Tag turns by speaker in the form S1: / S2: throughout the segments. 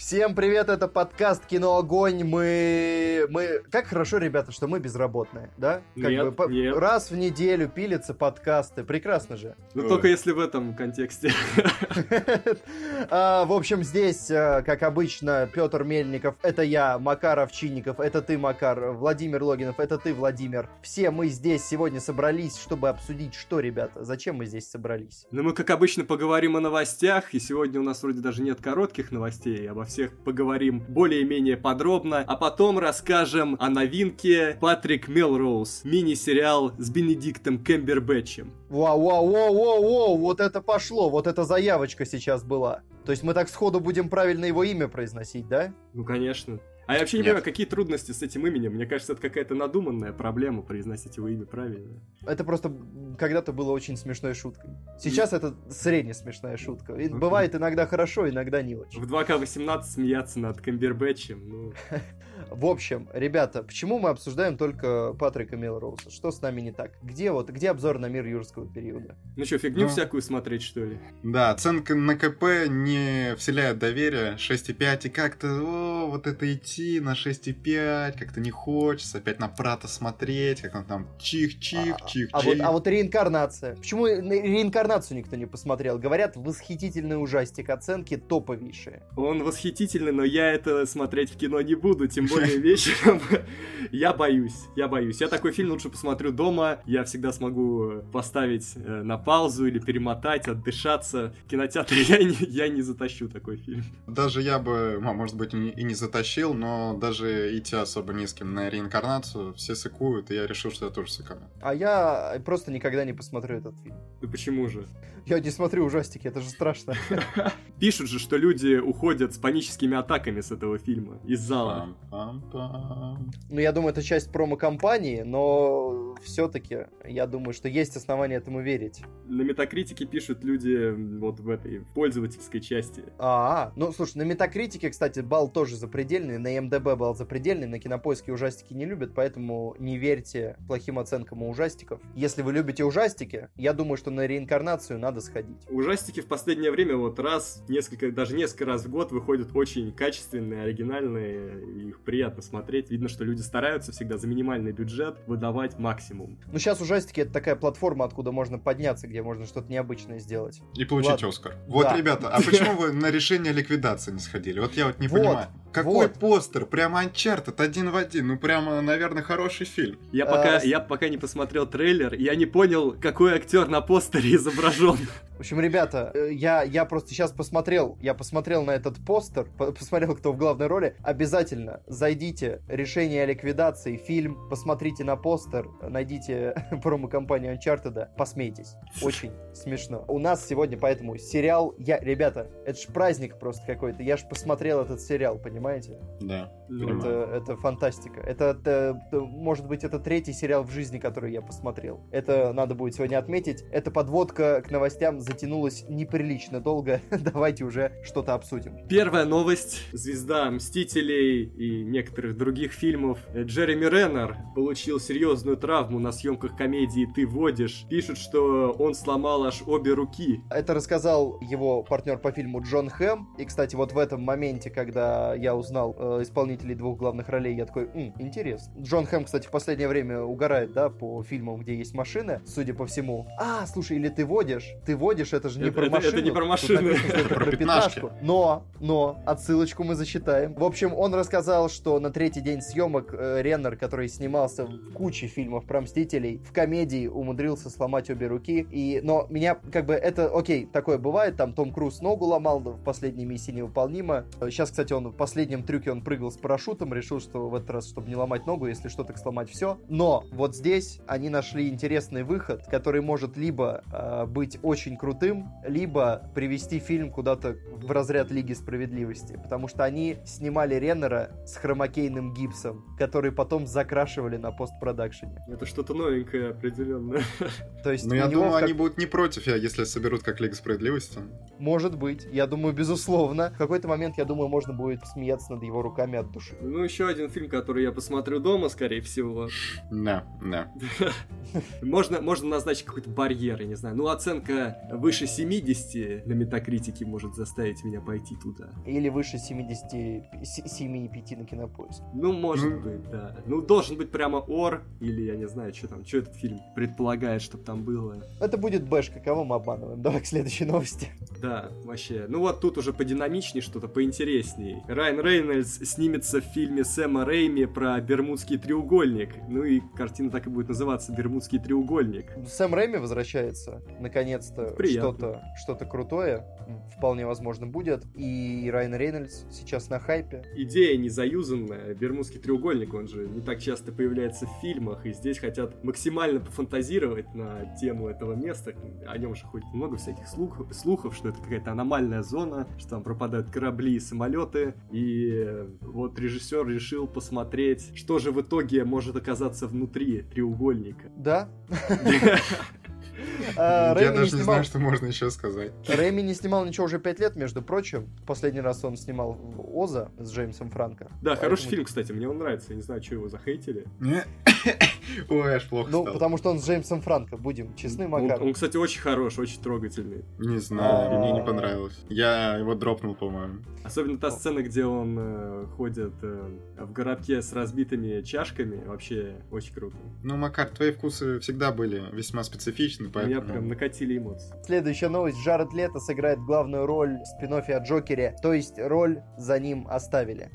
S1: Всем привет, это подкаст Кино Огонь. Мы, мы, как хорошо, ребята, что мы безработные, да? Как
S2: Нет,
S1: бы по-
S2: нет.
S1: раз в неделю пилятся подкасты, прекрасно же.
S2: Ну
S3: Ой.
S2: только если в этом контексте.
S1: А, В общем, здесь, э, как обычно, Петр Мельников, это я, Макар Овчинников, это ты, Макар, Владимир Логинов, это ты, Владимир. Все мы здесь сегодня собрались, чтобы обсудить, что, ребята, зачем мы здесь собрались?
S2: Ну мы, как обычно, поговорим о новостях, и сегодня у нас вроде даже нет коротких новостей, обо всех поговорим более-менее подробно, а потом расскажем о новинке Патрик Мелроуз, мини-сериал с Бенедиктом Кэмбербэтчем.
S1: Вау, вау, вау, вау, вау, вот это пошло, вот эта заявочка сейчас была. То есть мы так сходу будем правильно его имя произносить, да?
S2: Ну, конечно. А я вообще не
S3: Нет.
S2: понимаю, какие трудности с этим именем. Мне кажется, это какая-то надуманная проблема произносить его имя правильно.
S1: Это просто когда-то было очень смешной шуткой. Сейчас это средне смешная шутка. И
S2: Мгм.
S1: бывает иногда хорошо, иногда не очень.
S2: В 2К18 смеяться над Кэмбербэтчем, ну...
S1: В общем, ребята, почему мы обсуждаем только Патрика Мелроуза? Что с нами не так? Где вот, где обзор на мир юрского периода?
S2: Ну что, фигню
S3: Ну.
S2: всякую смотреть, что ли?
S3: Да, оценка на КП не вселяет доверие. 6,5 и как-то, о, вот это идти на 6,5, как-то не хочется. Опять на Прата смотреть, как он там чих-чих,
S1: А-
S3: чих-чих.
S1: А, вот, а вот реинкарнация. Почему на реинкарнацию никто не посмотрел? Говорят, восхитительный ужастик, оценки топовейшие.
S2: Он восхитительный, но я это смотреть в кино не буду, тем более вечером. Я боюсь, я боюсь. Я такой фильм лучше посмотрю дома, я всегда смогу поставить э, на паузу или перемотать, отдышаться. В кинотеатре я не, я не затащу такой фильм.
S3: Даже я бы, а, может быть, и не затащил, но даже идти особо ни с кем на реинкарнацию, все сыкуют, и я решил, что я тоже сыкану.
S1: А я просто никогда не посмотрю этот фильм.
S2: Ну почему же?
S1: Я не смотрю ужастики, это же страшно.
S2: Пишут же, что люди уходят с паническими атаками с этого фильма из зала.
S1: Ну, я думаю, это часть промо-компании, но все-таки я думаю, что есть основания этому верить.
S2: На метакритике пишут люди вот в этой пользовательской части.
S1: А, ну, слушай, на Метакритике, кстати, балл тоже запредельный, на МДБ балл запредельный, на Кинопоиске ужастики не любят, поэтому не верьте плохим оценкам у ужастиков. Если вы любите ужастики, я думаю, что на реинкарнацию надо сходить.
S2: Ужастики в последнее время вот раз, несколько, даже несколько раз в год выходят очень качественные, оригинальные, и их приятно смотреть. Видно, что люди стараются всегда за минимальный бюджет выдавать максимум.
S1: Ну, сейчас ужастики это такая платформа, откуда можно подняться, где можно что-то необычное сделать.
S3: И получить
S1: Ладно.
S3: Оскар. Вот,
S1: Да.
S3: ребята, а почему вы на решение ликвидации не сходили? Вот я вот не
S1: Вот,
S3: понимаю. Какой
S1: вот.
S3: Постер? Прямо Uncharted один в один. Ну, прямо, наверное, хороший фильм.
S2: Я
S1: А,
S2: пока, я пока не посмотрел трейлер, я не понял, какой актер на постере изображен.
S1: В общем, ребята, э, я, я просто сейчас посмотрел, я посмотрел на этот постер, по- посмотрел, кто в главной роли. Обязательно зайдите, решение о ликвидации, фильм, посмотрите на постер, найдите промо-компанию Uncharted, посмейтесь. Очень смешно. У нас сегодня поэтому сериал, я, ребята, это ж праздник просто какой-то, я ж посмотрел этот сериал, понимаете?
S3: Да.
S2: Ну,
S1: Это, это фантастика. Это, это, э, может быть, это третий сериал в жизни, который я посмотрел. Это надо будет сегодня отметить. Эта подводка к новостям затянулась неприлично долго. Давайте уже что-то обсудим.
S2: Первая новость. Звезда Мстителей и некоторых других фильмов. Джереми Реннер получил серьезную травму на съемках комедии «Ты водишь». Пишут, что он сломал аж обе руки.
S1: Это рассказал его партнер по фильму Джон Хэм. И, кстати, вот в этом моменте, когда я узнал э, исполнителей двух главных ролей, я такой, «М, интересно. Джон Хэм, кстати, в последнее время угорает, да, по фильмам, где есть машины, судя по всему. А, слушай, или ты водишь? Ты водишь, это же не
S2: Это-
S1: про
S2: это- это
S1: машину.
S2: не про
S1: что
S3: Это про
S1: пятнашку. Но, но, отсылочку мы засчитаем. В общем, он рассказал, что на третий день съемок э, Реннер, который снимался в куче фильмов про Мстителей, в комедии умудрился сломать обе руки. И, но меня, как бы, это, окей, такое бывает, там Том Круз ногу ломал в последней миссии невыполнимо. Сейчас, кстати, он в последнем трюке он прыгал с парашютом, решил, что в этот раз, чтобы не ломать ногу, если что, так сломать все. Но вот здесь они нашли интересный выход, который может либо э, быть очень крутым, либо привести фильм куда-то в разряд Лиги Справедливости. Потому что они снимали Реннера с хромакейным гипсом, который потом закрашивали на постпродакшене.
S2: Это что-то новенькое определенно.
S1: То есть
S3: Ну,
S1: у
S3: я думаю,
S1: как-
S3: они будут не против, если соберут как Лига Справедливости.
S1: Может быть, я думаю, безусловно. В какой-то момент, я думаю, можно будет смеяться над его руками от души.
S2: Ну, еще один фильм, который я посмотрю дома, скорее всего.
S3: Да, да.
S2: Можно, можно назначить какой-то барьер, я не знаю. Ну, оценка выше 70 на метакритике может заставить меня пойти туда.
S1: Или выше 77,5 на кинопоиск.
S2: Ну, может
S3: Ну.
S2: быть, да. Ну, должен быть прямо ор, или я не знаю, что там, что этот фильм предполагает, чтобы там было.
S1: Это будет бэшка, кого мы обманываем? Давай к следующей новости.
S2: Да, вообще. Ну вот тут уже подинамичнее что-то, поинтересней. Райан Рейнольдс снимется в фильме Сэма Рейми про Бермудский треугольник. Ну и картина так и будет называться «Бермудский треугольник».
S1: Сэм Рэйми возвращается, наконец-то, что-то что крутое, вполне возможно, будет. И Райан Рейнольдс сейчас на хайпе.
S2: Идея не заюзанная. Бермудский треугольник, он же не так часто появляется в фильмах, и здесь хотят максимально пофантазировать на тему этого места. О нем же ходит много всяких слух- слухов, что это какая-то аномальная зона, что там пропадают корабли и самолеты. И э, вот режиссер решил посмотреть, что же в итоге может оказаться внутри треугольника.
S1: Да. А,
S3: Я даже не
S1: снимал-
S3: знаю, что можно еще сказать.
S1: Рэйми не снимал ничего уже пять лет, между прочим. Последний раз он снимал в Оза с Джеймсом Франко.
S2: Да, хороший фильм, кстати, мне он нравится. Я не знаю, что его захейтили.
S3: Не. Ой, аж плохо
S1: Ну,
S3: стало.
S1: потому что он с Джеймсом Франко, будем честны, Макар.
S2: он, кстати, очень хороший, очень трогательный.
S3: Не знаю,
S1: А.
S3: мне не понравилось. Я его дропнул, по-моему.
S2: Особенно та сцена, где он э, ходит э, в городке с разбитыми чашками, вообще очень круто.
S3: Ну, Макар, твои вкусы всегда были весьма специфичны,
S2: Меня
S3: поэтому...
S2: прям накатили эмоции.
S1: Следующая новость. Джаред Лето сыграет главную роль в спин о Джокере, то есть роль за ним оставили.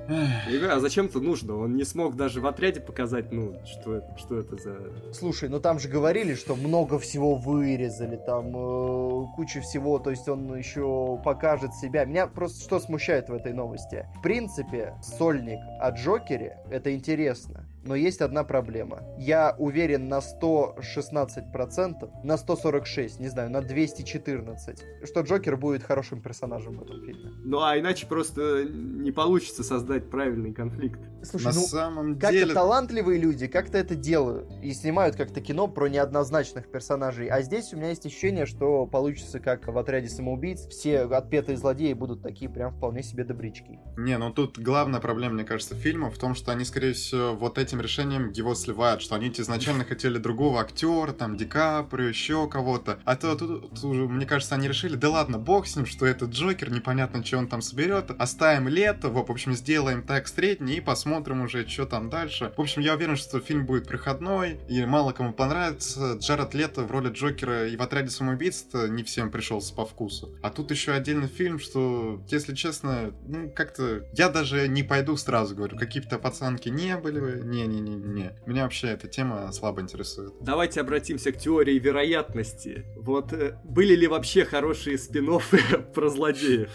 S2: Говорю, а зачем это нужно? Он не смог даже в отряде показать, ну, что это, что это за...
S1: Слушай, ну там же говорили, что много всего вырезали, там э, куча всего, то есть он еще покажет себя. Меня просто что смущает в этой новости? В принципе, сольник о Джокере это интересно. Но есть одна проблема. Я уверен на 116%, на 146, не знаю, на 214, что Джокер будет хорошим персонажем в этом фильме.
S2: Ну, а иначе просто не получится создать правильный конфликт.
S1: Слушай,
S3: На
S1: ну
S3: самом
S1: как-то
S3: деле...
S1: талантливые люди как-то это делают и снимают как-то кино про неоднозначных персонажей. А здесь у меня есть ощущение, что получится как в отряде самоубийц. Все отпетые злодеи будут такие прям вполне себе добрячки.
S3: Не, ну тут главная проблема, мне кажется, фильма в том, что они, скорее всего, вот этим решением его сливают, что они изначально хотели другого актера, там, Ди Каприо, еще кого-то. А то тут, уже, мне кажется, они решили, да ладно, бог с ним, что это Джокер, непонятно, что он там соберет. Оставим лето, в общем, сделаем так средний и посмотрим уже, что там дальше. В общем, я уверен, что фильм будет проходной, и мало кому понравится. Джаред Лето в роли Джокера и в отряде самоубийц не всем пришелся по вкусу. А тут еще отдельный фильм, что, если честно, ну, как-то... Я даже не пойду сразу, говорю, какие-то пацанки не были бы. Не-не-не-не. Меня вообще эта тема слабо интересует.
S2: Давайте обратимся к теории вероятности. Вот э, были ли вообще хорошие спин про злодеев?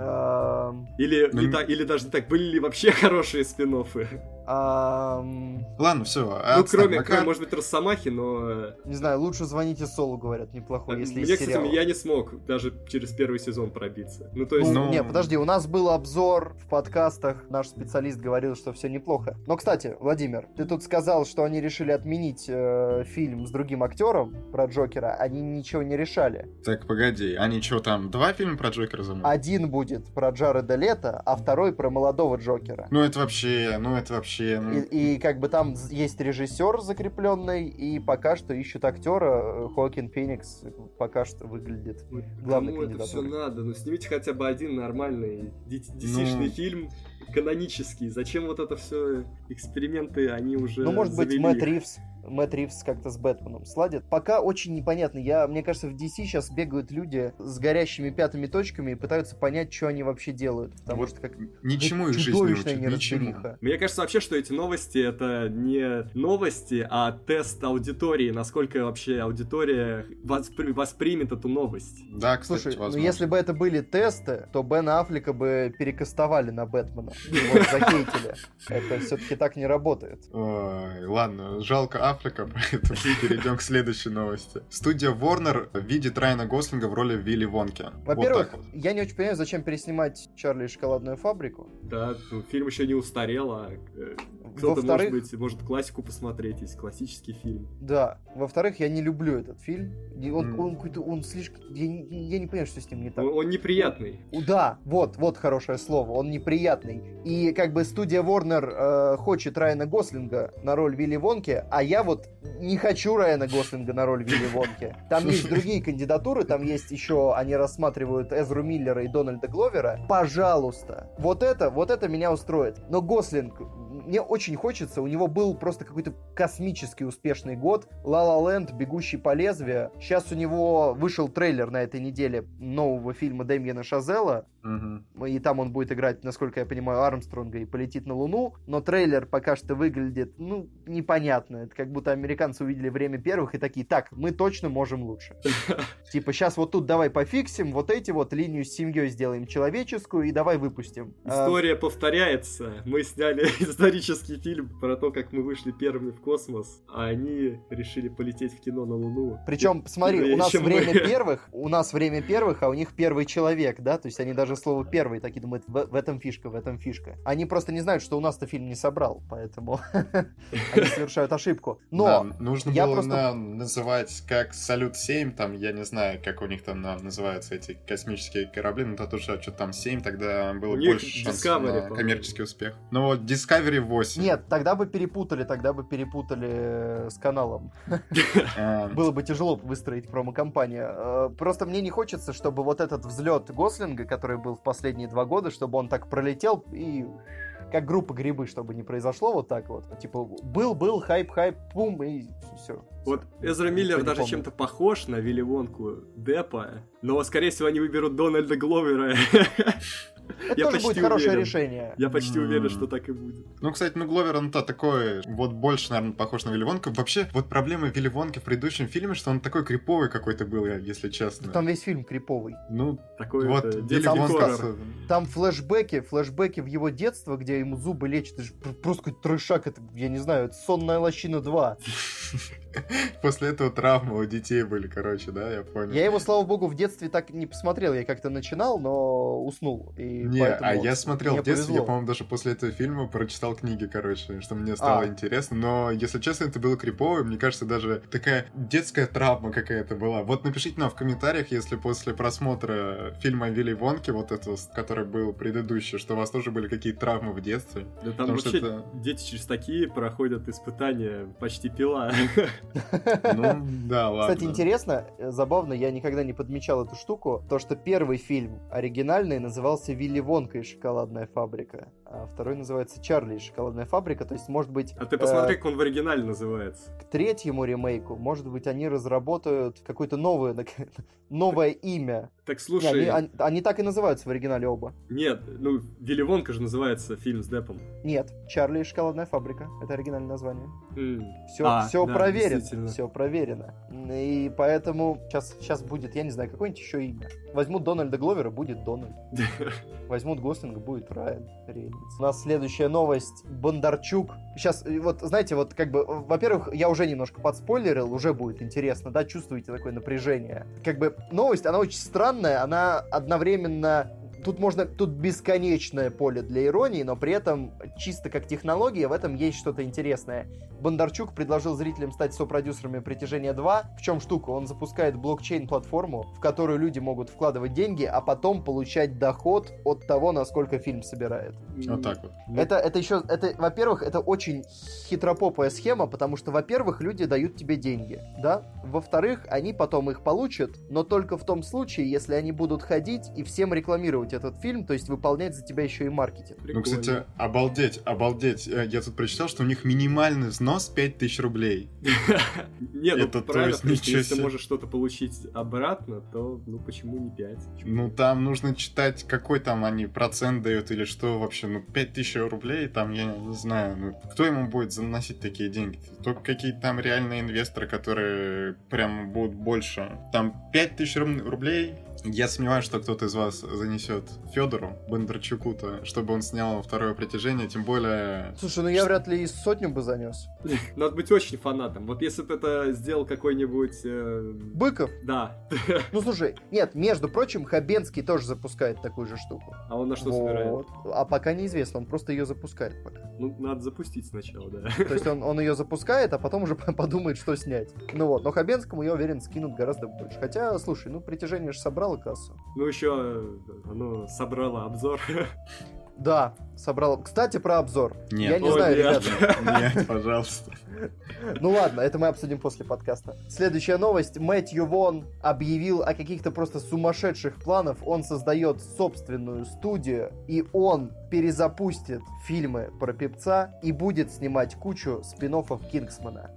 S1: Ам,
S2: Или,
S3: Ну,
S2: или даже не так, были ли вообще хорошие спин
S3: Ладно, все.
S2: Ну, кроме, кроме, может быть, Росомахи, но... э,
S1: не знаю, лучше звоните Солу, говорят, неплохой, если
S2: Мне, кстати,
S1: сериал.
S2: я не смог даже через первый сезон пробиться. Ну, то есть...
S1: Ну,
S3: Ну-
S1: Не, подожди, у нас был обзор в подкастах, наш специалист говорил, что все неплохо. Но, кстати, Владимир, ты тут сказал, что они решили отменить э, фильм с другим актером про Джокера, они ничего не решали.
S3: Так, погоди, они что там, два фильма про Джокера замутили?
S1: Один будет про Джареда Лето, а второй про молодого Джокера.
S3: Ну, это вообще, ну, это вообще... ну,
S1: И, и как бы там есть режиссер закрепленный, и пока что ищут актера. э, Хоакин Феникс пока что выглядит.
S2: Ну,
S1: главной
S2: кому это все надо? Ну, снимите хотя бы один нормальный DC-шный
S3: Ну.
S2: фильм, канонический. Зачем вот это все эксперименты, они уже
S1: Ну, может быть,
S2: завели
S1: Мэтт
S2: их?
S1: Ривз, Мэтт Ривз как-то с Бэтменом сладит. Пока очень непонятно. Я, мне кажется, в DC сейчас бегают люди с горящими пятыми точками и пытаются понять, что они вообще делают. Потому
S3: Вот
S1: что как
S3: Ничему их жизнь не учит, ничему.
S2: Мне кажется вообще, что эти новости это не новости, а тест аудитории, насколько вообще аудитория воспри- воспримет эту новость.
S3: Да, кстати,
S1: Слушай, ну
S3: возможно.
S1: если бы это были тесты, то Бена Аффлека бы перекастовали на Бэтмена. Его захейтили. Это все-таки так не работает.
S3: Ой, ладно, жалко Африка, поэтому перейдем к следующей новости. Студия Warner видит Райана Гослинга в роли Вилли Вонки.
S1: Во-первых,
S3: вот вот.
S1: я не очень понимаю, зачем переснимать Чарли и шоколадную фабрику.
S2: Да, ну, фильм еще не устарел, а э, Кто-то, может
S1: Во-вторых-
S2: быть, может классику посмотреть, есть классический фильм.
S1: Да. Во-вторых, я не люблю этот фильм. Он,
S3: М.
S1: он какой-то, он слишком... Я, не- я не понимаю, что с ним не так.
S2: Он, он неприятный.
S1: У- Да, вот, вот хорошее слово, он неприятный. И как бы студия Warner э, хочет Райана Гослинга на роль Вилли Вонки, а я вот не хочу Райана Гослинга на роль Вилли Вонки. Там есть другие кандидатуры, там есть еще, они рассматривают Эзру Миллера и Дональда Гловера. Пожалуйста, вот это, вот это меня устроит. Но Гослинг, мне очень хочется, у него был просто какой-то космически успешный год. La Land, Бегущий по лезвию. Сейчас у него вышел трейлер на этой неделе нового фильма Дэмьена Шазела.
S3: Мгм.
S1: И там он будет играть, насколько я понимаю, Армстронга и полетит на Луну. Но трейлер пока что выглядит, ну, непонятно. Это как будто американцы увидели время первых и такие, так, мы точно можем лучше. Типа, сейчас вот тут давай пофиксим, вот эти вот линию с семьей сделаем человеческую и давай выпустим. А,
S2: История повторяется. Мы сняли исторический фильм про то, как мы вышли первыми в космос, а они решили полететь в кино на Луну.
S1: Причем, смотри, у нас время первых, у нас время первых, а у них первый человек, да, то есть они даже слово первый такие думают, в, в этом фишка, в этом фишка. Они просто не знают, что у нас-то фильм не собрал, поэтому они совершают ошибку. Но
S3: Да, нужно
S1: я
S3: было
S1: просто-
S3: на- называть как Салют-7, там, я не знаю, как у них там на- называются эти космические корабли, но то что что там 7, тогда было
S2: У
S3: больше шансов
S2: Discovery,
S3: на коммерческий успех. Ну вот Discovery 8.
S1: нет, тогда бы перепутали, тогда бы перепутали э, с каналом.
S3: А,
S1: Было бы тяжело выстроить промо-компанию. Э, Просто мне не хочется, чтобы вот этот взлет Гослинга, который был в последние два года, чтобы он так пролетел и как группа грибы, чтобы не произошло вот так вот. Типа, был-был, хайп-хайп, пум, и все.
S2: Вот Эзра Миллер даже чем-то похож на Вилли Вонку Деппа, но, скорее всего, они выберут Дональда Гловера.
S1: Это
S2: Я
S1: тоже будет хорошее
S2: уверен.
S1: решение.
S2: Я почти уверен, что так и будет.
S3: Ну, кстати, ну Гловер, он-то такой, вот больше, наверное, похож на Вилли Вонка. Вообще, вот проблема Вилли Вонки в предыдущем фильме, что он такой криповый какой-то был, я- если честно.
S1: Там весь фильм криповый.
S3: Ну,
S2: Такой
S3: вот
S2: это,
S3: Вилли
S2: детский
S1: Там флешбеки, флешбеки в его детство, где ему зубы лечат. Это же пр- просто какой-то трешак, это, я не знаю, это «Сонная лощина 2».
S3: После этого травмы у детей были, короче, да, я понял.
S1: Я его, слава богу, в детстве так не посмотрел. Я как-то начинал, но уснул. И
S3: Не, а я смотрел в детстве, я,
S1: повезло.
S3: по-моему, даже после этого фильма прочитал книги, короче, что мне стало
S1: А.
S3: интересно. Но, если честно, это было крипово, и мне кажется, даже такая детская травма какая-то была. Вот напишите нам в комментариях, если после просмотра фильма Вилли Вонки, вот этого, который был предыдущий, что у вас тоже были какие-то травмы в детстве.
S2: Да там
S3: Потому что
S2: вообще
S3: это-
S2: дети через такие проходят испытания почти пила.
S3: Ну, да, ладно.
S1: Кстати, интересно, э, забавно, я никогда не подмечал эту штуку, то, что первый фильм оригинальный назывался «Вилли Вонка и шоколадная фабрика», а второй называется «Чарли и шоколадная фабрика», то есть, может быть,
S2: А ты
S1: э,
S2: посмотри, как он в оригинале называется.
S1: к третьему ремейку, может быть, они разработают какое-то новое, новое имя.
S2: Так
S1: Не,
S2: слушай,
S1: они, они- они так и называются в оригинале оба.
S2: нет, ну, Вилли Вонка же называется фильм с Деппом.
S1: Нет, «Чарли и шоколадная фабрика» — это оригинальное название.
S2: М.
S1: Все,
S2: А,
S1: все
S2: да,
S1: проверено, все проверено. И поэтому сейчас, сейчас будет, я не знаю, какое-нибудь еще имя. Возьмут Дональда Гловера, будет Дональд. Возьмут Гослинга, будет Райан Рейнольдс. У нас следующая новость. Бондарчук. Сейчас, э, вот, знаете, вот как бы, во-первых, я уже немножко подспойлерил, уже будет интересно, да, чувствуете такое напряжение. Как бы новость, она очень странная, она одновременно Тут можно, тут бесконечное поле для иронии, но при этом чисто как технология в этом есть что-то интересное. Бондарчук предложил зрителям стать сопродюсерами «Притяжения 2». В чем штука? Он запускает блокчейн-платформу, в которую люди могут вкладывать деньги, а потом получать доход от того, насколько фильм собирает.
S3: Вот так вот.
S1: Это, это еще, это, во-первых, это очень хитропопая схема, потому что, во-первых, люди дают тебе деньги, да? Во-вторых, они потом их получат, но только в том случае, если они будут ходить и всем рекламировать этот фильм, то есть выполнять за тебя еще и маркетинг.
S3: Ну,
S2: прикольно.
S3: кстати, обалдеть, обалдеть. Э, Я тут прочитал, что у них минимальный взнос 5000 рублей.
S2: Не, ну
S3: Это, то есть, ничего
S2: если ты можешь что-то получить обратно, то ну почему не 5?
S3: Ну, там нужно читать, какой там они процент дают или что вообще. Ну, 5000 рублей, там, я не знаю, ну, кто ему будет заносить такие деньги? Только какие-то там реальные инвесторы, которые прям будут больше. Там 5000 руб- рублей, я сомневаюсь, что кто-то из вас занесет Федору Бондарчуку-то, чтобы он снял второе притяжение, тем более...
S1: Слушай, ну я вряд ли и сотню бы занес.
S2: Надо быть очень фанатом. Вот если бы это сделал какой-нибудь... э,
S1: Быков?
S2: Да.
S1: Ну слушай, нет, между прочим, Хабенский тоже запускает такую же штуку.
S2: А он на что собирает?
S1: Вот. А пока неизвестно, он просто ее запускает пока.
S2: Ну, надо запустить сначала, да.
S1: То есть он, он ее запускает, а потом уже подумает, что снять. Ну вот, но Хабенскому, я уверен, скинут гораздо больше. Хотя, слушай, ну притяжение же собрало кассу.
S2: Ну еще оно собрало обзор.
S1: Да, собрал. Кстати, про обзор.
S3: Нет.
S1: Я не
S2: О,
S1: знаю,
S2: нет.
S1: ребята.
S3: Нет, пожалуйста.
S1: Ну ладно, это мы обсудим после подкаста. Следующая новость. Мэтью Вон объявил о каких-то просто сумасшедших планах. Он создает собственную студию, и он перезапустит фильмы про певца и будет снимать кучу спин Кингсмана.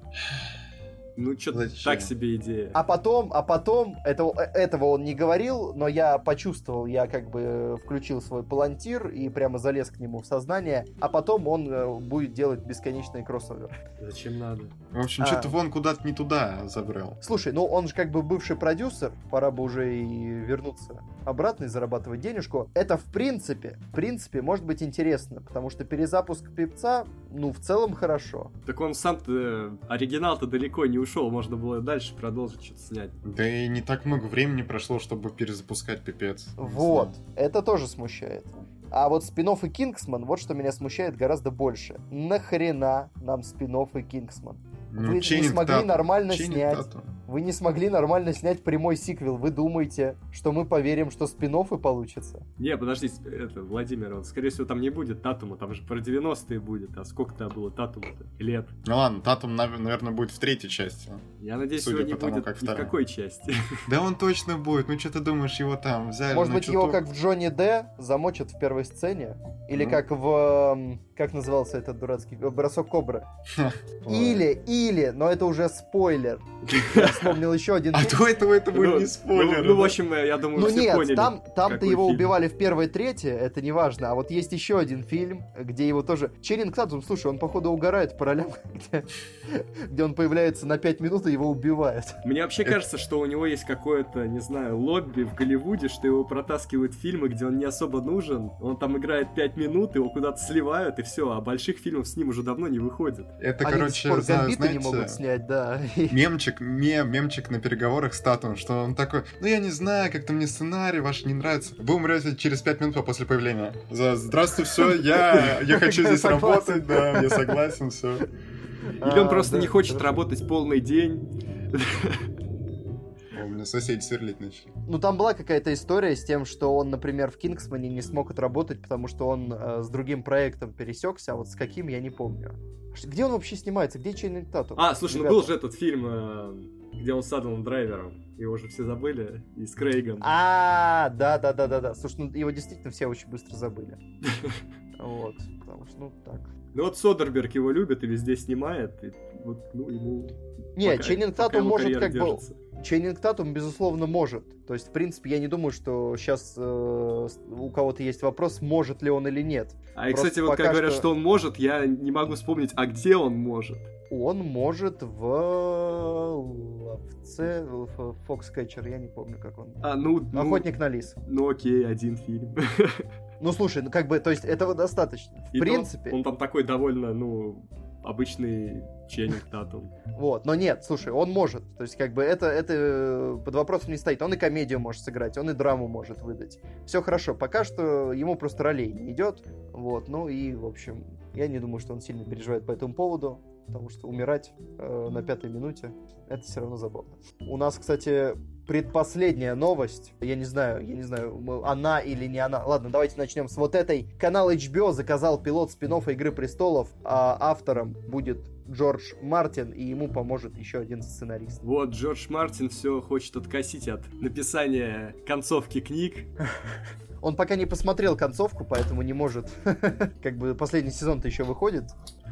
S2: Ну, что-то так себе идея.
S1: А потом, а потом, это, этого он не говорил, но я почувствовал, я как бы включил свой палантир и прямо залез к нему в сознание, а потом он э, будет делать бесконечный кроссовер.
S2: Зачем надо?
S3: В общем,
S1: А.
S3: что-то вон куда-то не туда забрел.
S1: Слушай, ну он же как бы бывший продюсер, пора бы уже и вернуться обратно и зарабатывать денежку. Это в принципе, в принципе, может быть интересно, потому что перезапуск певца, ну, в целом хорошо.
S2: Так он сам-то, оригинал-то далеко не ушел, можно было дальше продолжить что-то снять.
S3: Да и не так много времени прошло, чтобы перезапускать пипец.
S1: Вот, это тоже смущает. А вот спин и Кингсман, вот что меня смущает гораздо больше. Нахрена нам спин и Кингсман?
S3: Ну,
S1: Вы не смогли нормально снять.
S3: Татум.
S1: Вы не смогли нормально снять прямой сиквел. Вы думаете, что мы поверим, что спин и получится?
S2: Не, подожди, это, Владимир, он, скорее всего, там не будет Татума, там же про 90-е будет, а сколько-то было Татума-то? Лет.
S3: Ну ладно, Татум, нав- наверное, будет в третьей части.
S2: Я надеюсь,
S3: Судя
S2: его не
S3: по тому,
S2: будет
S3: как
S2: ни в какой части.
S3: Да он точно будет. Ну что ты думаешь, его там взяли
S1: Может
S3: на
S1: быть, его как в Джонни Д замочат в первой сцене? Или
S3: Ну.
S1: как в... Как назывался этот дурацкий... э, Бросок Кобры? Или, или, но это уже спойлер. Вспомнил еще один
S3: А то этого это будет
S2: Ну,
S3: не спойлер.
S2: Ну, ну, в общем, э, я думаю,
S1: Ну
S2: все
S1: нет, там-то его убивали в первой трети, это не важно. А вот есть еще один фильм, где его тоже... Черинг Татум, слушай, он походу угорает по ролям, где, он появляется на 5 минут и его убивают.
S2: Мне вообще кажется, что у него есть какое-то, не знаю, лобби в Голливуде, что его протаскивают в фильмы, где он не особо нужен. Он там играет 5 минут, его куда-то сливают, и все. А больших фильмов с ним уже давно не выходит.
S3: Это,
S1: Они до
S3: короче, за-
S1: не могут снять, да.
S3: Мемчик, мем, мемчик на переговорах с Татом, что он такой, ну я не знаю, как-то мне сценарий ваш не нравится. Вы умрете через пять минут после появления. За здравствуй, все, я, я хочу здесь работать, да, я согласен, все.
S2: Или он
S1: А,
S2: просто не хочет работать полный день.
S3: У меня соседи сверлить начали.
S1: Ну, там была какая-то история с тем, что он, например, в Кингсмане не смог отработать, потому что он э, с другим проектом пересекся, а вот с каким, я не помню. Где он вообще снимается? Где Чейнинг Татум?
S2: А, слушай, ну
S1: Ребята.
S2: был же этот фильм, э, где он с Адамом Драйвером. Его же все забыли. И с Крейгом.
S1: А, да, да, да, да, да. Слушай, ну его действительно все очень быстро забыли. Вот, потому что, ну, так.
S2: Ну вот Содерберг его любит и везде снимает. И вот, ну, ему...
S1: Не,
S2: пока
S1: Татум может как бы... Чейнинг Татум, безусловно, может. То есть, в принципе, я не думаю, что сейчас у кого-то есть вопрос, может ли он или нет.
S2: А и,
S1: Просто
S2: кстати, вот как говорят,
S1: что-
S2: что он может, я не могу вспомнить, а где он может.
S1: Он может в ловце, в Foxcatcher, я не помню, как он.
S2: А, ну, ну,
S1: Охотник на лис.
S2: ну окей, один фильм.
S1: Ну слушай, ну как бы, то есть этого достаточно. В
S2: И
S1: принципе.
S2: Он там такой довольно, ну, обычный Ченнинг Татум.
S1: Вот, но нет, слушай, он может. То есть, как бы это, это э, под вопросом не стоит. Он и комедию может сыграть, он и драму может выдать. Все хорошо. Пока что ему просто ролей не идет. Вот, ну и, в общем, я не думаю, что он сильно переживает по этому поводу. Потому что умирать э, на пятой минуте это все равно забавно. У нас, кстати, предпоследняя новость. Я не знаю, я не знаю, она или не она. Ладно, давайте начнем с вот этой. Канал HBO заказал пилот спин Игры престолов, а автором будет Джордж Мартин, и ему поможет еще один сценарист.
S2: Вот, Джордж Мартин все хочет откосить от написания концовки книг.
S1: Он пока не посмотрел концовку, поэтому не может. Как бы последний сезон-то еще выходит.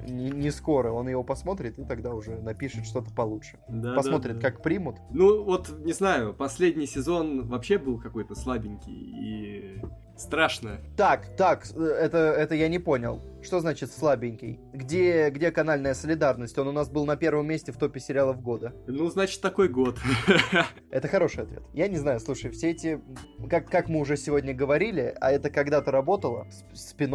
S1: Не, не скоро. Он его посмотрит и тогда уже напишет что-то получше.
S2: Да,
S1: Посмотрит,
S2: да, да.
S1: как примут.
S2: Ну, вот, не знаю, последний сезон вообще был какой-то слабенький и страшно.
S1: Так, так, э, это, это я не понял. Что значит слабенький? Где, где канальная солидарность? Он у нас был на первом месте в топе сериалов года.
S2: Ну, значит, такой год.
S1: Это хороший ответ. Я не знаю, слушай, все эти, как, как мы уже сегодня говорили, а это когда-то работало, спин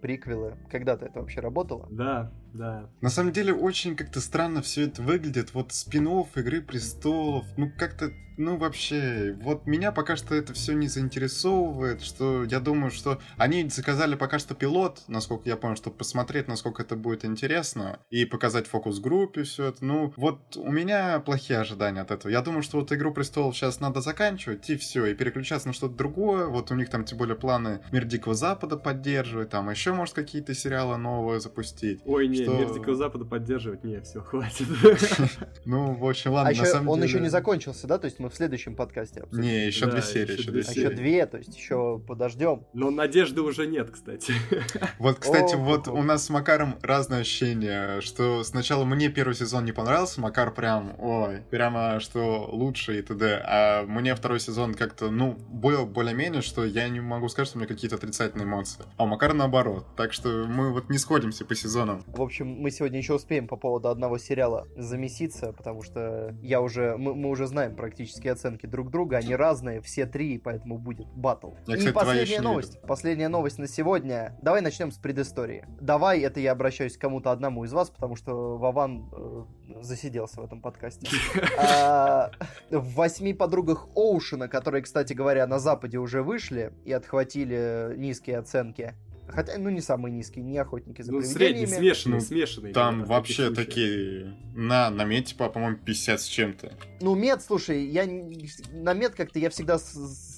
S1: приквелы, когда-то это вообще работало.
S2: Да. Да.
S3: На самом деле очень как-то странно все это выглядит. Вот спин Игры Престолов, ну как-то ну, вообще, вот меня пока что это все не заинтересовывает, что я думаю, что они заказали пока что пилот, насколько я понял, чтобы посмотреть, насколько это будет интересно, и показать фокус-группе все это. Ну, вот у меня плохие ожидания от этого. Я думаю, что вот Игру Престолов сейчас надо заканчивать, и все, и переключаться на что-то другое. Вот у них там, тем более, планы Мир Дикого Запада поддерживать, там еще, может, какие-то сериалы новые запустить.
S2: Ой, не, Мир Дикого Запада поддерживать, не, все, хватит.
S3: Ну, в общем, ладно,
S1: а на самом он еще не закончился, да? То есть мы в следующем подкасте
S3: обсудим. Не, еще да, две серии. Еще, две
S1: серии. еще две, то есть еще подождем.
S2: Но надежды уже нет, кстати.
S3: Вот, кстати, О, вот у нас с Макаром разное ощущение, что сначала мне первый сезон не понравился, Макар прям, ой, прямо что лучше и т.д. А мне второй сезон как-то, ну, был более-менее, что я не могу сказать, что у меня какие-то отрицательные эмоции. А у Макара наоборот. Так что мы вот не сходимся по сезонам.
S1: В общем, мы сегодня еще успеем по поводу одного сериала замеситься, потому что я уже, мы, мы уже знаем практически оценки друг друга, они разные, все три, поэтому будет батл. Я, и последняя новость, последняя новость на сегодня. Давай начнем с предыстории. Давай, это я обращаюсь к кому-то одному из вас, потому что Вован э, засиделся в этом подкасте. А, в восьми подругах Оушена, которые, кстати говоря, на Западе уже вышли и отхватили низкие оценки, Хотя, ну, не самые низкие, не охотники за ну,
S2: привидениями. средний, смешанный, ну, смешанный.
S3: Там вообще такие на, на мете, по-моему, 50 с чем-то.
S1: Ну, мед, слушай, я на мед как-то я всегда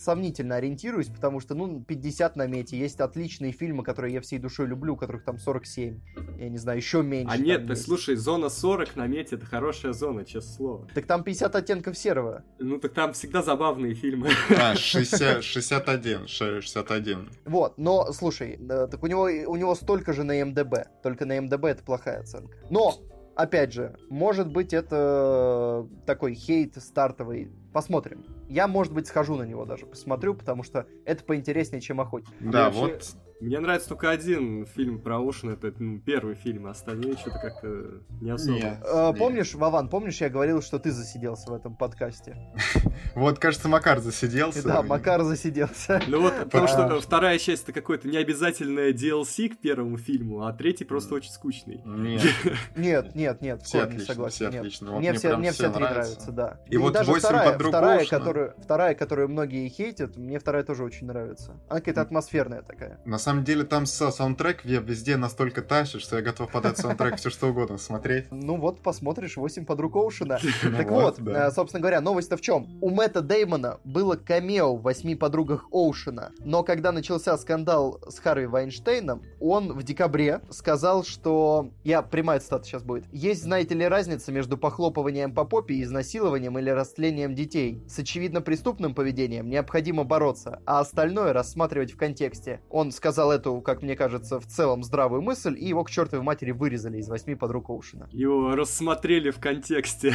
S1: сомнительно ориентируюсь, потому что, ну, 50 на мете. Есть отличные фильмы, которые я всей душой люблю, у которых там 47. Я не знаю, еще меньше.
S2: А нет, ты слушай, зона 40 на мете это хорошая зона, честное слово.
S1: Так там 50 оттенков серого.
S2: Ну, так там всегда забавные фильмы.
S3: А, 60, 61, 61.
S1: Вот, но, слушай, э, так у него, у него столько же на МДБ, только на МДБ это плохая оценка. Но опять же, может быть, это такой хейт стартовый. Посмотрим. Я, может быть, схожу на него даже, посмотрю, потому что это поинтереснее, чем охотник.
S3: Да, вообще... вот
S2: мне нравится только один фильм про Оушен, это ну, первый фильм, а остальные что-то как-то не особо. Нет,
S1: а, нет. Помнишь, Вован, помнишь, я говорил, что ты засиделся в этом подкасте?
S3: Вот, кажется, Макар засиделся.
S1: Да, Макар засиделся.
S2: Ну вот, потому что вторая часть это какое-то необязательное DLC к первому фильму, а третий просто очень скучный.
S3: Нет.
S1: Нет, нет, нет,
S3: все отлично, согласен. Все отлично.
S1: Мне все, мне все три нравятся, да.
S3: И вот даже вторая,
S1: вторая, которую, вторая, которую многие хейтят, мне вторая тоже очень нравится. Она какая-то атмосферная такая.
S3: На самом деле там саундтрек везде настолько тащит, что я готов подать саундтрек все что угодно смотреть.
S1: Ну вот, посмотришь 8 подруг Оушена. Ну так вот, э, собственно говоря, новость-то в чем? У Мэтта Деймона было камео в 8 подругах Оушена, но когда начался скандал с Харви Вайнштейном, он в декабре сказал, что... Я, прямая цитата сейчас будет. Есть, знаете ли, разница между похлопыванием по попе и изнасилованием или растлением детей. С очевидно преступным поведением необходимо бороться, а остальное рассматривать в контексте. Он сказал эту как мне кажется, в целом здравую мысль, и его к чертовой матери вырезали из восьми подруг Оушена.
S2: Его рассмотрели в контексте.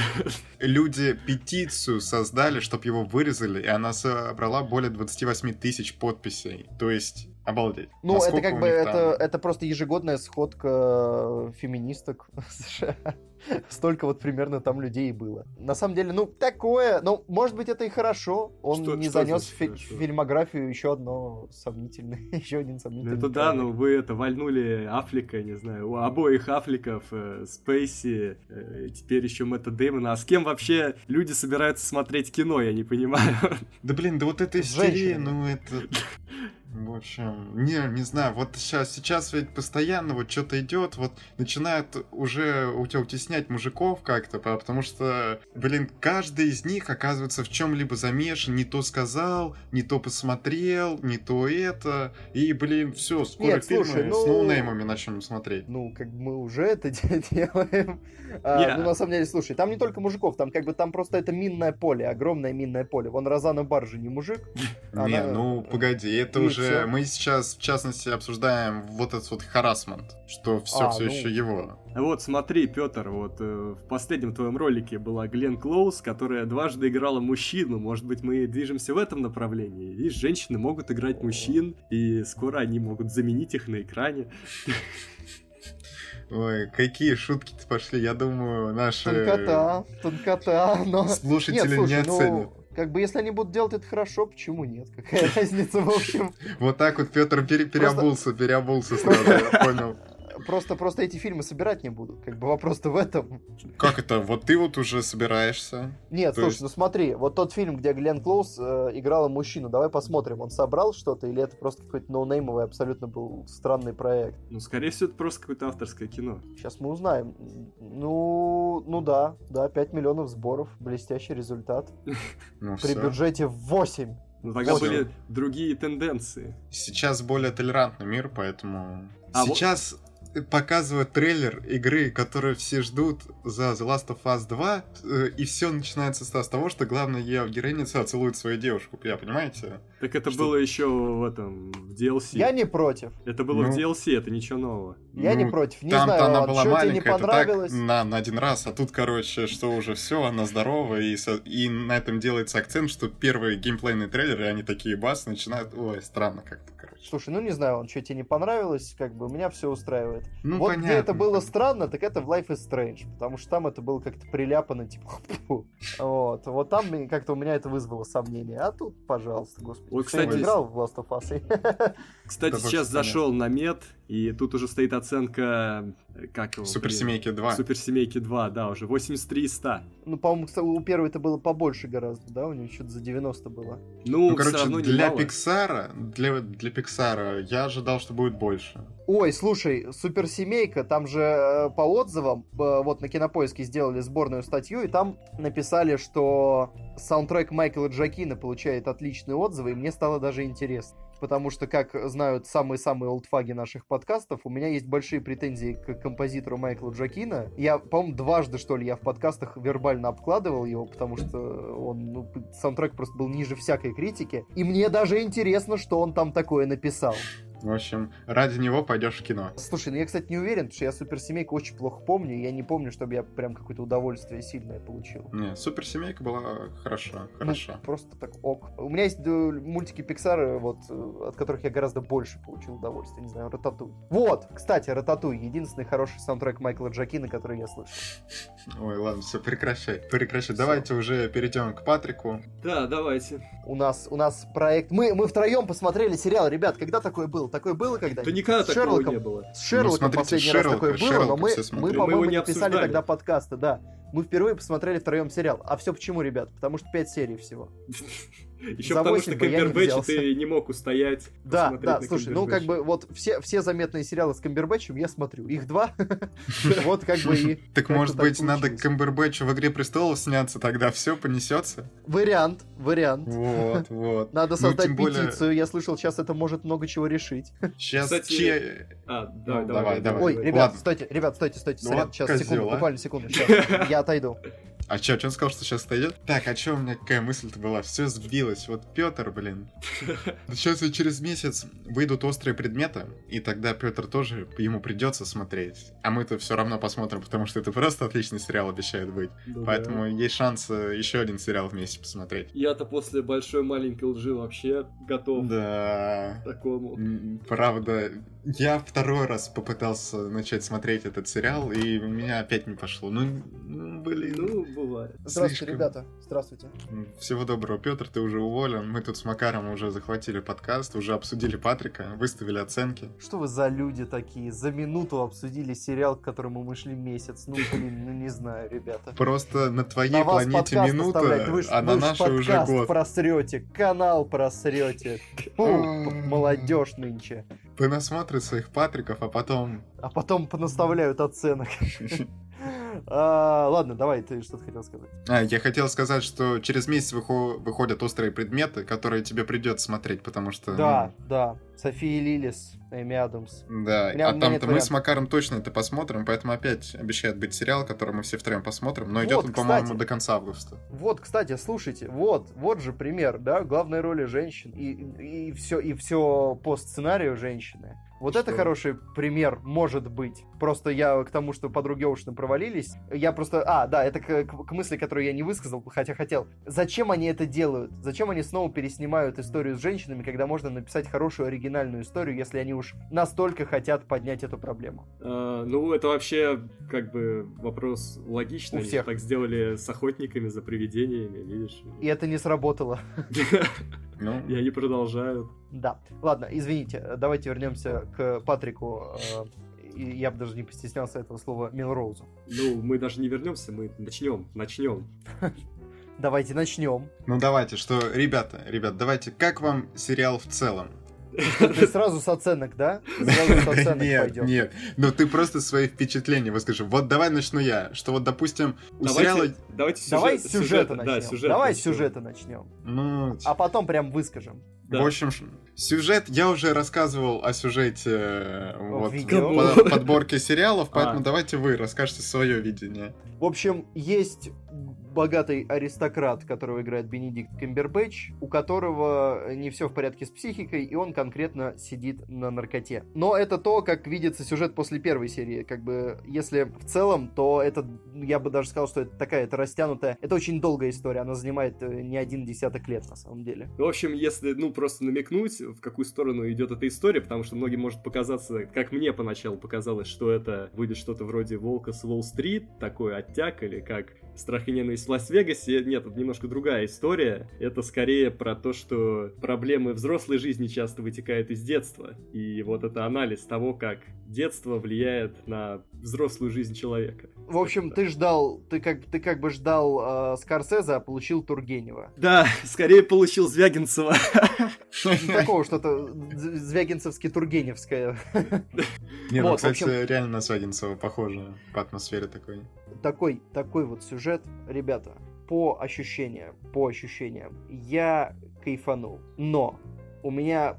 S3: Люди петицию создали, чтобы его вырезали, и она собрала более 28 тысяч подписей. То есть Обалдеть.
S1: Ну, Насколько это как бы, это, это просто ежегодная сходка феминисток США. Столько вот примерно там людей и было. На самом деле, ну, такое, ну, может быть, это и хорошо. Он что, не что занес в фи- фильмографию еще одно сомнительное, еще один сомнительный.
S2: Это да, но вы это вальнули Афлика, не знаю, у обоих Афликов, э, Спейси, э, теперь еще Мэтта Дэймона. А с кем вообще люди собираются смотреть кино, я не понимаю.
S3: Да блин, да вот эта истерия, ну это... В общем, не, не знаю, вот сейчас, сейчас ведь постоянно вот что-то идет, вот начинают уже у тебя утеснять мужиков как-то, потому что, блин, каждый из них оказывается в чем-либо замешан, не то сказал, не то посмотрел, не то это, и, блин, все, скоро Нет, фильмы слушай, ну... с ноунеймами начнем смотреть.
S1: Ну, как бы мы уже это делаем. А, yeah. Ну, на самом деле, слушай, там не только мужиков, там как бы там просто это минное поле, огромное минное поле. Вон Розана Баржи не мужик.
S3: Не, ну, погоди, это уже все. мы сейчас, в частности, обсуждаем вот этот вот харасмент, что все, а, все ну... еще его.
S2: Вот, смотри, Петр, вот э, в последнем твоем ролике была Глен Клоус, которая дважды играла мужчину. Может быть, мы движемся в этом направлении. И женщины могут играть мужчин, и скоро они могут заменить их на экране.
S3: Ой, какие шутки-то пошли, я думаю, наши...
S1: Тонкота, тонкота, но...
S3: Слушатели Нет, слушай, не ну, оценят. Ну
S1: как бы, если они будут делать это хорошо, почему нет? Какая разница, в общем?
S3: Вот так вот Петр переобулся, переобулся сразу, я понял.
S1: Просто, просто эти фильмы собирать не буду. Как бы вопрос-то в этом.
S3: Как это? Вот ты вот уже собираешься.
S1: Нет,
S3: То
S1: слушай,
S3: есть-
S1: ну смотри, вот тот фильм, где Глен Клоуз э, играла мужчину, давай посмотрим, он собрал что-то или это просто какой-то ноунеймовый абсолютно был странный проект?
S2: Ну, скорее всего, это просто какое-то авторское кино.
S1: Сейчас мы узнаем. Ну, ну да, да, 5 миллионов сборов, блестящий результат.
S3: Ну,
S1: При
S3: всё.
S1: бюджете в 8.
S2: Но тогда
S3: Вот.
S2: были другие тенденции.
S3: Сейчас более толерантный мир, поэтому...
S2: А вот-
S3: Сейчас показывают трейлер игры, которую все ждут за The Last of Us 2, э, и все начинается с того, что главная ее героиня целует свою девушку, я понимаете?
S2: Так это
S3: Что?
S2: было еще в этом, в DLC.
S1: Я не против.
S2: Это было
S3: Ну.
S2: в DLC, это ничего нового.
S1: Я не
S3: Ну,
S1: против. Не
S3: Там-то
S1: знаю,
S3: она
S1: Влад,
S3: была
S1: что тебе не
S3: маленькая, это так,
S1: понравилось?
S3: на, на один раз, а тут, короче, что уже все, она здорова, и, и на этом делается акцент, что первые геймплейные трейлеры, они такие бас, начинают, ой, странно как-то, короче.
S1: Слушай, ну не знаю, он что тебе не понравилось, как бы меня все устраивает.
S3: Ну,
S1: вот где это
S3: понятно.
S1: было странно, так это в Life is Strange, потому что там это было как-то приляпано, типа, вот, вот там как-то у меня это вызвало сомнения, а тут, пожалуйста, господи. Не
S2: кстати,
S1: играл в Last of Us?
S2: Кстати, сейчас зашел на мед, и тут уже стоит оценка... э, Как его?
S3: Суперсемейки 2.
S2: блин? Суперсемейки 2, да, уже 83 из 100.
S1: ну, по-моему, у первой это было побольше гораздо, да, у него что-то за 90 было.
S2: Ну,
S3: Ну, короче,
S2: равно
S3: для
S2: немало.
S3: Пиксара, для, для Пиксара я ожидал, что будет больше.
S1: Ой, слушай, суперсемейка, там же э, по отзывам, э, вот на Кинопоиске сделали сборную статью, и там написали, что саундтрек Майкла Джакина получает отличные отзывы, и мне стало даже интересно. Потому что, как знают самые-самые олдфаги наших подкастов, у меня есть большие претензии к композитору Майкла Джакина. Я, по-моему, дважды, что ли, я в подкастах вербально обкладывал его, потому что он, ну, саундтрек просто был ниже всякой критики. И мне даже интересно, что он там такое написал.
S3: В общем, ради него пойдешь в кино.
S1: Слушай, ну я, кстати, не уверен, потому что я суперсемейку очень плохо помню, и я не помню, чтобы я прям какое-то удовольствие сильное получил.
S3: Не, суперсемейка была хорошо, хорошо.
S1: Ну, просто так ок. У меня есть э, мультики Пиксара, вот, э, от которых я гораздо больше получил удовольствия. Не знаю, Рататуй. Вот, кстати, Рататуй. Единственный хороший саундтрек Майкла Джакина, который я слышал.
S3: Ой, ладно, все, прекращай. Прекращай.
S1: Всё.
S3: Давайте уже перейдем к Патрику.
S2: Да, давайте.
S1: У нас, у нас проект... Мы, мы втроем посмотрели сериал. Ребят, когда такое было? Такое было когда
S2: Да никогда
S1: С
S2: такого
S1: Шерлоком.
S2: не было.
S1: С Шерлоком
S3: Ну, смотрите,
S1: последний
S3: Шерлока,
S1: раз такое было,
S3: Шерлока
S1: но мы, мы, по-моему,
S2: не
S1: писали тогда подкаста, да. Мы впервые посмотрели втроем сериал. А все почему, ребят? Потому что 5 серий всего.
S2: Еще
S1: За
S2: потому что Камбербэтч ты не мог устоять.
S1: Да, да, слушай, ну как бы вот все, все заметные сериалы с Камбербэтчем я смотрю. Их два. Вот как бы и...
S3: Так может быть, надо. Камбербэтчу в «Игре престолов» сняться, тогда все понесется?
S1: Вариант, вариант.
S3: Вот, вот.
S1: Надо
S3: Ну,
S1: создать петицию. Я слышал, сейчас это может много чего решить.
S3: Сейчас.
S2: А, давай,
S3: Ну,
S2: давай,
S3: давай.
S1: Ой, ребят, стойте, ребят, стойте, стойте,
S3: Ну
S1: сейчас, секунду,
S3: а.
S1: буквально секунду, сейчас, я отойду.
S3: А чё, чё он сказал, что сейчас отойдет? Так, а чё у меня какая мысль-то была? Все сбилось. Вот Петр, блин. Сейчас и через месяц выйдут острые предметы, и тогда Петр тоже ему придется смотреть. А мы-то все равно посмотрим, потому что это просто отличный сериал обещает быть.
S2: Да.
S3: Поэтому есть шанс еще один сериал вместе посмотреть.
S2: Я-то после большой маленькой лжи вообще готов
S3: Да.
S2: к такому.
S3: Правда, я второй раз попытался начать смотреть этот сериал, и у меня опять не пошло. Ну, блин.
S2: Ну, бывает.
S1: Здравствуйте,
S3: Слишком.
S1: ребята, здравствуйте.
S3: Всего доброго, Петр, ты уже уволен. Мы тут с Макаром уже захватили подкаст, уже обсудили Патрика, выставили оценки.
S1: Что вы за люди такие? За минуту обсудили сериал, к которому мы шли месяц. Ну, блин, ну не знаю, ребята.
S3: Просто на твоей
S1: На
S3: планете минута,
S1: вы
S3: а на нашей уже
S1: подкаст
S3: год.
S1: просрете, канал просрете. Молодежь нынче.
S3: Понасмотрят своих Патриков, а потом...
S1: А потом понаставляют оценок. А, Ладно, давай, ты что-то хотел сказать.
S3: А, я хотел сказать, что через месяц выхо- выходят острые предметы, которые тебе придется смотреть, потому что...
S1: Да, да. София Лилис, Эми Адамс.
S3: ну, Да,
S1: меня-
S3: а там-то мы с Макаром точно это посмотрим, поэтому опять обещает быть сериал, который мы все втроем посмотрим, но
S1: Вот,
S3: идет он, по-моему, до конца августа.
S1: Вот, кстати, слушайте, вот, вот же пример, да, главной роли женщин и, и все и все по сценарию женщины. Вот это
S3: Что?
S1: хороший пример, может быть. Просто я к тому, что подруги Оушена провалились, я просто... А, да, это к, к- мысли, которую я не высказал, хотя хотел. Зачем они это делают? Зачем они снова переснимают историю с женщинами, когда можно написать хорошую оригинальную историю, если они уж настолько хотят поднять эту проблему?
S2: А, ну, это вообще, как бы, вопрос логичный.
S1: У всех.
S2: Так сделали с охотниками за привидениями, видишь?
S1: И это не сработало.
S3: Ну,
S2: И они продолжают.
S1: Да. Ладно, извините, давайте вернемся к Патрику. Э, и я бы даже не постеснялся этого слова, Мелроузу.
S2: Ну, мы даже не вернемся, мы начнем, начнем.
S1: Давайте начнем.
S3: Ну давайте, что, ребята, ребят, давайте, как вам сериал в целом?
S1: Ты сразу с оценок, да? Сразу с оценок
S3: Нет,
S1: пойдем.
S3: нет, ну ты просто свои впечатления выскажи. Вот давай начну я, что вот, допустим, у сериала...
S2: Давайте, сюжет-
S1: Давай сюжета
S2: Да,
S1: начнем.
S2: сюжет
S1: Давай
S2: начнем.
S1: сюжета начнем.
S3: Ну,
S1: А потом прям выскажем.
S2: Да.
S3: В общем, сюжет, я уже рассказывал о сюжете э, вот, по- подборке сериалов, поэтому
S2: А.
S3: давайте вы расскажете свое видение.
S1: В общем, есть богатый аристократ, которого играет Бенедикт Камбербэтч, у которого не все в порядке с психикой, и он конкретно сидит на наркоте. Но это то, как видится сюжет после первой серии. Как бы, если в целом, то это, я бы даже сказал, что это такая, это растянутая, это очень долгая история, она занимает э, не один десяток лет, на самом деле.
S2: В общем, если, ну, просто намекнуть, в какую сторону идет эта история, потому что многим может показаться, как мне поначалу показалось, что это будет что-то вроде Волка с Уолл-стрит, такой оттяг, или как Страх и ненависть в Лас-Вегасе. Нет, это немножко другая история. Это скорее про то, что проблемы взрослой жизни часто вытекают из детства. И вот это анализ того, как детство влияет на взрослую жизнь человека.
S1: В общем, ты ждал, ты как, ты как бы ждал э, Скорсезе, а получил Тургенева.
S2: Да, скорее получил Звягинцева.
S1: Такого что-то з- звягинцевски-тургеневское.
S3: Не, ну, кстати, реально на Свагинцева похоже по атмосфере такой.
S1: такой, такой вот сюжет, ребята, по ощущениям, по ощущениям, я кайфанул. Но у меня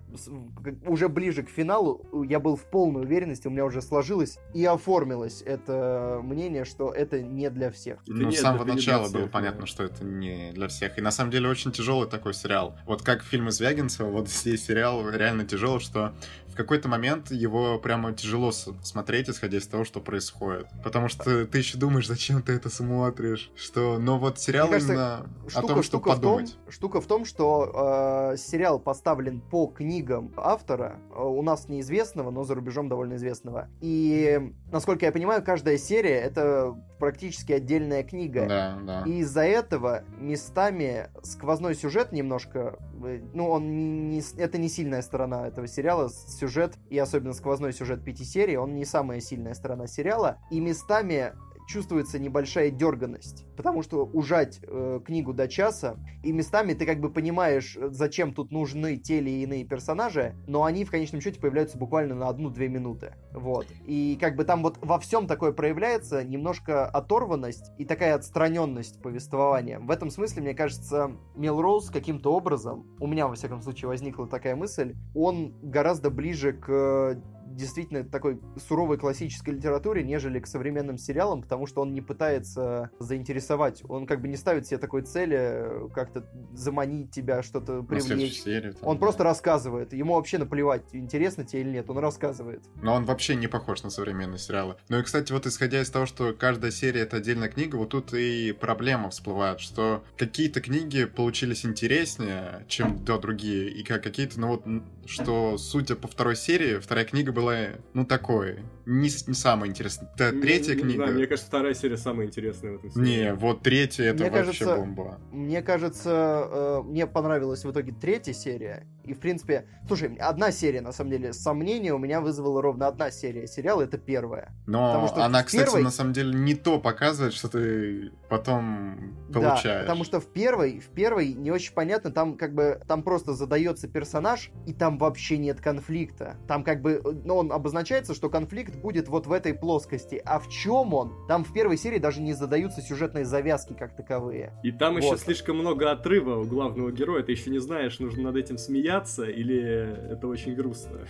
S1: уже ближе к финалу я был в полной уверенности, у меня уже сложилось и оформилось это мнение, что это не для всех.
S3: Ну, с самого начала
S2: всех,
S3: было понятно,
S2: да.
S3: что это не для всех. И на самом деле очень тяжелый такой сериал. Вот как фильм из Звягинцева, вот здесь сериал реально тяжелый, что какой-то момент его прямо тяжело смотреть, исходя из того, что происходит. Потому что ты еще думаешь, зачем ты это смотришь. Что, но вот сериал
S1: Мне кажется,
S3: именно о
S1: Штука,
S3: том, что
S1: штука, в том,
S3: подумать.
S1: штука в том, что э, сериал поставлен по книгам автора, э, у нас неизвестного, но за рубежом довольно известного. И, насколько я понимаю, каждая серия это практически отдельная книга.
S3: Да, да.
S1: И из-за этого местами сквозной сюжет немножко, э, ну, он не, это не сильная сторона этого сериала. Сюжет, и особенно сквозной сюжет пяти серий, он не самая сильная сторона сериала. И местами чувствуется небольшая дерганность, потому что ужать э, книгу до часа, и местами ты как бы понимаешь, э, зачем тут нужны те или иные персонажи, но они в конечном счете появляются буквально на одну-две минуты. Вот. И как бы там вот во всем такое проявляется немножко оторванность и такая отстраненность повествования. В этом смысле, мне кажется, Мелроуз каким-то образом, у меня, во всяком случае, возникла такая мысль, он гораздо ближе к действительно такой суровой классической литературе, нежели к современным сериалам, потому что он не пытается заинтересовать, он как бы не ставит себе такой цели э, как-то заманить тебя, что-то привлечь.
S3: серию. там,
S1: Он
S3: да.
S1: просто рассказывает. Ему вообще наплевать, интересно тебе или нет. Он рассказывает.
S3: Но он вообще не похож на современные сериалы. Ну и, кстати, вот исходя из того, что каждая серия это отдельная книга, вот тут и проблема всплывает, что какие-то книги получились интереснее, чем да, другие, и как какие-то, ну вот, что, судя по второй серии, вторая книга была, ну, такой, не, не самая интересная. Да,
S2: Не-
S3: третья
S2: не
S3: книга...
S2: знаю, мне кажется, вторая серия самая интересная в этом
S3: Не,
S2: сериале.
S3: вот третья это
S1: Мне
S3: вообще
S1: кажется,
S3: бомба.
S1: Мне кажется, э, мне понравилась в итоге третья серия. И, в принципе, слушай, одна серия, на самом деле, сомнения у меня вызвала ровно одна серия сериала, это первая.
S3: Но
S1: потому что
S3: она, кстати,
S1: первой-
S3: на самом деле не то показывает, что ты потом
S1: Да,
S3: получаешь.
S1: потому что в первой, в первой не очень понятно, там как бы, там просто задается персонаж, и там вообще нет конфликта. Там как бы, э, ну, он обозначается, что конфликт будет вот в этой плоскости. А в чем он? Там в первой серии даже не задаются сюжетные завязки как таковые.
S2: И там еще
S1: Вот.
S2: слишком много отрыва у главного героя. Ты еще не знаешь, нужно над этим смеяться или это очень грустно.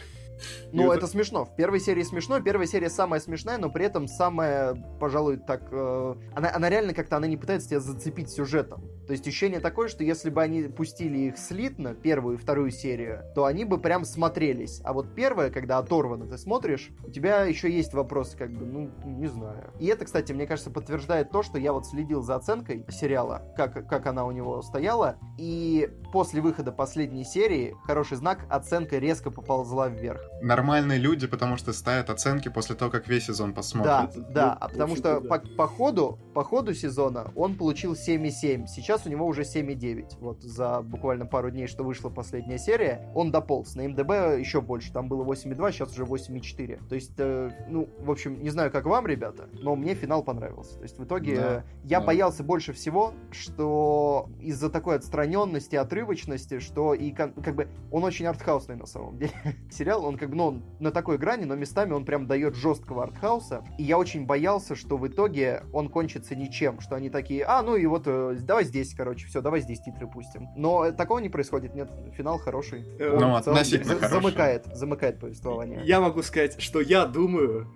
S1: Ну,
S2: И
S1: это смешно. В первой серии смешно, первая серия самая смешная, но при этом самая, пожалуй, так... э, Она, она реально как-то, она не пытается тебя зацепить сюжетом. То есть ощущение такое, что если бы они пустили их слитно, первую и вторую серию, то они бы прям смотрелись. А вот первая, когда оторвана, ты смотришь, у тебя еще есть вопросы, как бы, ну, не знаю. И это, кстати, мне кажется, подтверждает то, что я вот следил за оценкой сериала, как, как она у него стояла, и после выхода последней серии, хороший знак, оценка резко поползла вверх.
S3: нормальные люди, потому что ставят оценки после того, как весь сезон посмотрят.
S1: Да, да, а потому что по, по ходу, по ходу сезона он получил 7,7. Сейчас у него уже 7,9. Вот за буквально пару дней, что вышла последняя серия, он дополз. На МДБ еще больше. Там было 8,2, сейчас уже 8,4. То есть, э, ну, в общем, не знаю, как вам, ребята, но мне финал понравился. То есть, в итоге да, э, я да. боялся больше всего, что из-за такой отстраненности, отрывочности, что и как, как бы он очень артхаусный на самом деле. Сериал, он как бы, ну, он на такой грани, но местами он прям дает жесткого артхауса. И я очень боялся, что в итоге он кончится ничем, что они такие, а, ну и вот э, давай здесь, короче, все, давай здесь титры пустим. Но такого не происходит, нет, финал хороший.
S3: Э, он ну, относительно
S1: за- Замыкает, замыкает повествование.
S2: Я могу сказать, что я думаю...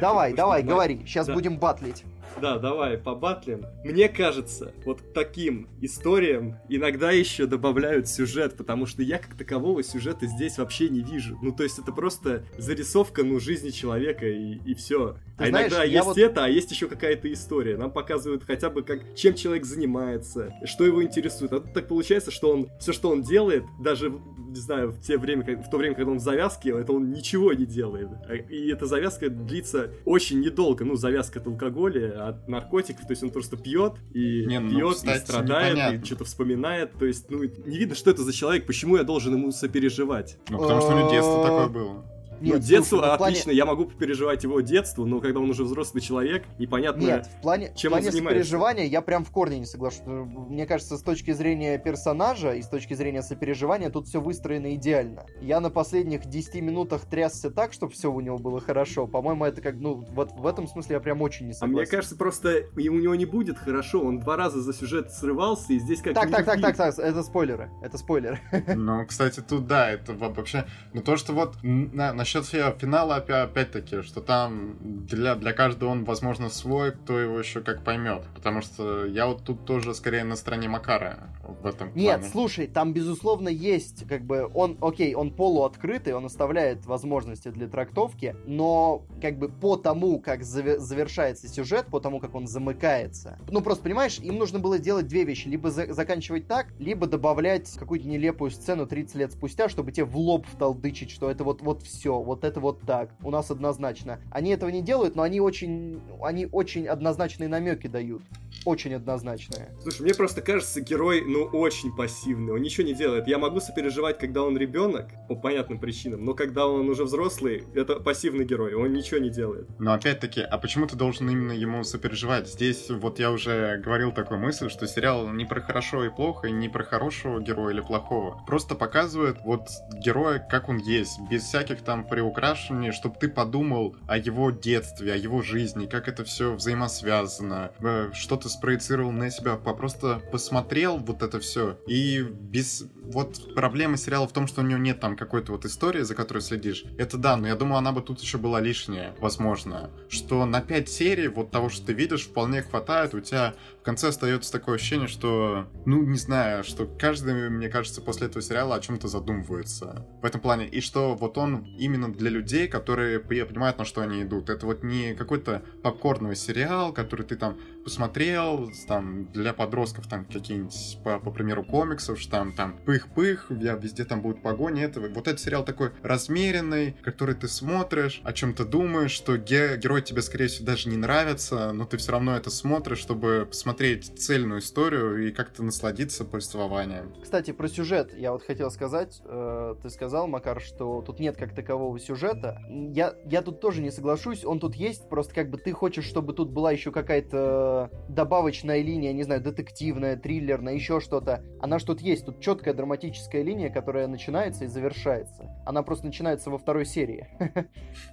S1: Давай, давай, говори, сейчас будем батлить.
S2: Да, давай, побатлим. Мне кажется, вот таким историям иногда еще добавляют сюжет, потому что я как такового сюжета здесь вообще не вижу. Ну, то есть это просто зарисовка, ну, жизни человека и, и все. Ты а знаешь, иногда есть вот... это, а есть еще какая-то история. Нам показывают хотя бы, как, чем человек занимается, что его интересует. А тут так получается, что он все, что он делает, даже, не знаю, в, те время, в то время, когда он в завязке, это он ничего не делает. А, и эта завязка длится очень недолго. Ну, завязка от алкоголя, от наркотиков, то есть он просто пьет и не, ну, пьет, кстати, и страдает, непонятно. и что-то вспоминает. То есть, ну, не видно, что это за человек, почему я должен ему сопереживать.
S3: Ну, потому что у него детство такое было.
S2: Нет, ну, детство слушай, ну, отлично, плане... я могу переживать его детство, но когда он уже взрослый человек, непонятно,
S1: Нет, в плане, чем в плане он занимается. сопереживания я прям в корне не соглашусь. Мне кажется, с точки зрения персонажа и с точки зрения сопереживания тут все выстроено идеально. Я на последних 10 минутах трясся так, чтобы все у него было хорошо. По-моему, это как, ну, вот в этом смысле я прям очень не согласен.
S2: А мне кажется, просто у него не будет хорошо. Он два раза за сюжет срывался, и здесь как
S1: Так, так, так, так, так, это спойлеры. Это спойлеры.
S3: Ну, кстати, тут да, это вообще... Ну, то, что вот на, насчет финала, опять-таки, что там для, для каждого он, возможно, свой, кто его еще как поймет. Потому что я вот тут тоже скорее на стороне Макара в этом
S1: Нет, плане. слушай, там, безусловно, есть, как бы, он, окей, он полуоткрытый, он оставляет возможности для трактовки, но, как бы, по тому, как завершается сюжет, по тому, как он замыкается, ну, просто, понимаешь, им нужно было делать две вещи, либо за заканчивать так, либо добавлять какую-то нелепую сцену 30 лет спустя, чтобы тебе в лоб вталдычить, что это вот, вот все, вот это вот так, у нас однозначно. Они этого не делают, но они очень, они очень однозначные намеки дают. Очень однозначные.
S2: Слушай, мне просто кажется, герой, ну, очень пассивный, он ничего не делает. Я могу сопереживать, когда он ребенок, по понятным причинам, но когда он уже взрослый, это пассивный герой, он ничего не делает.
S3: Но опять-таки, а почему ты должен именно ему сопереживать? Здесь вот я уже говорил такую мысль, что сериал не про хорошо и плохо, и не про хорошего героя или плохого. Просто показывает вот героя, как он есть, без всяких там приукрашений, чтобы ты подумал о его детстве, о его жизни, как это все взаимосвязано, э, что ты спроецировал на себя, просто посмотрел вот это все и без вот проблема сериала в том, что у него нет там какой-то вот истории, за которой следишь. Это да, но я думаю, она бы тут еще была лишняя, возможно. Что на 5 серий вот того, что ты видишь, вполне хватает. У тебя в конце остается такое ощущение, что, ну, не знаю, что каждый, мне кажется, после этого сериала о чем-то задумывается. В этом плане. И что вот он именно для людей, которые понимают, на что они идут. Это вот не какой-то попкорновый сериал, который ты там посмотрел, там, для подростков там какие-нибудь, по, по примеру, комиксов, что там, там, пых-пых, везде там будут погони, это, вот этот сериал такой размеренный, который ты смотришь, о чем ты думаешь, что ге- герой тебе, скорее всего, даже не нравится, но ты все равно это смотришь, чтобы посмотреть цельную историю и как-то насладиться повествованием.
S1: Кстати, про сюжет я вот хотел сказать, э, ты сказал, Макар, что тут нет как такового сюжета. Я, я тут тоже не соглашусь, он тут есть, просто как бы ты хочешь, чтобы тут была еще какая-то добавочная линия, не знаю, детективная, триллерная, еще что-то. Она что тут есть. Тут четкая драматическая линия, которая начинается и завершается. Она просто начинается во второй серии.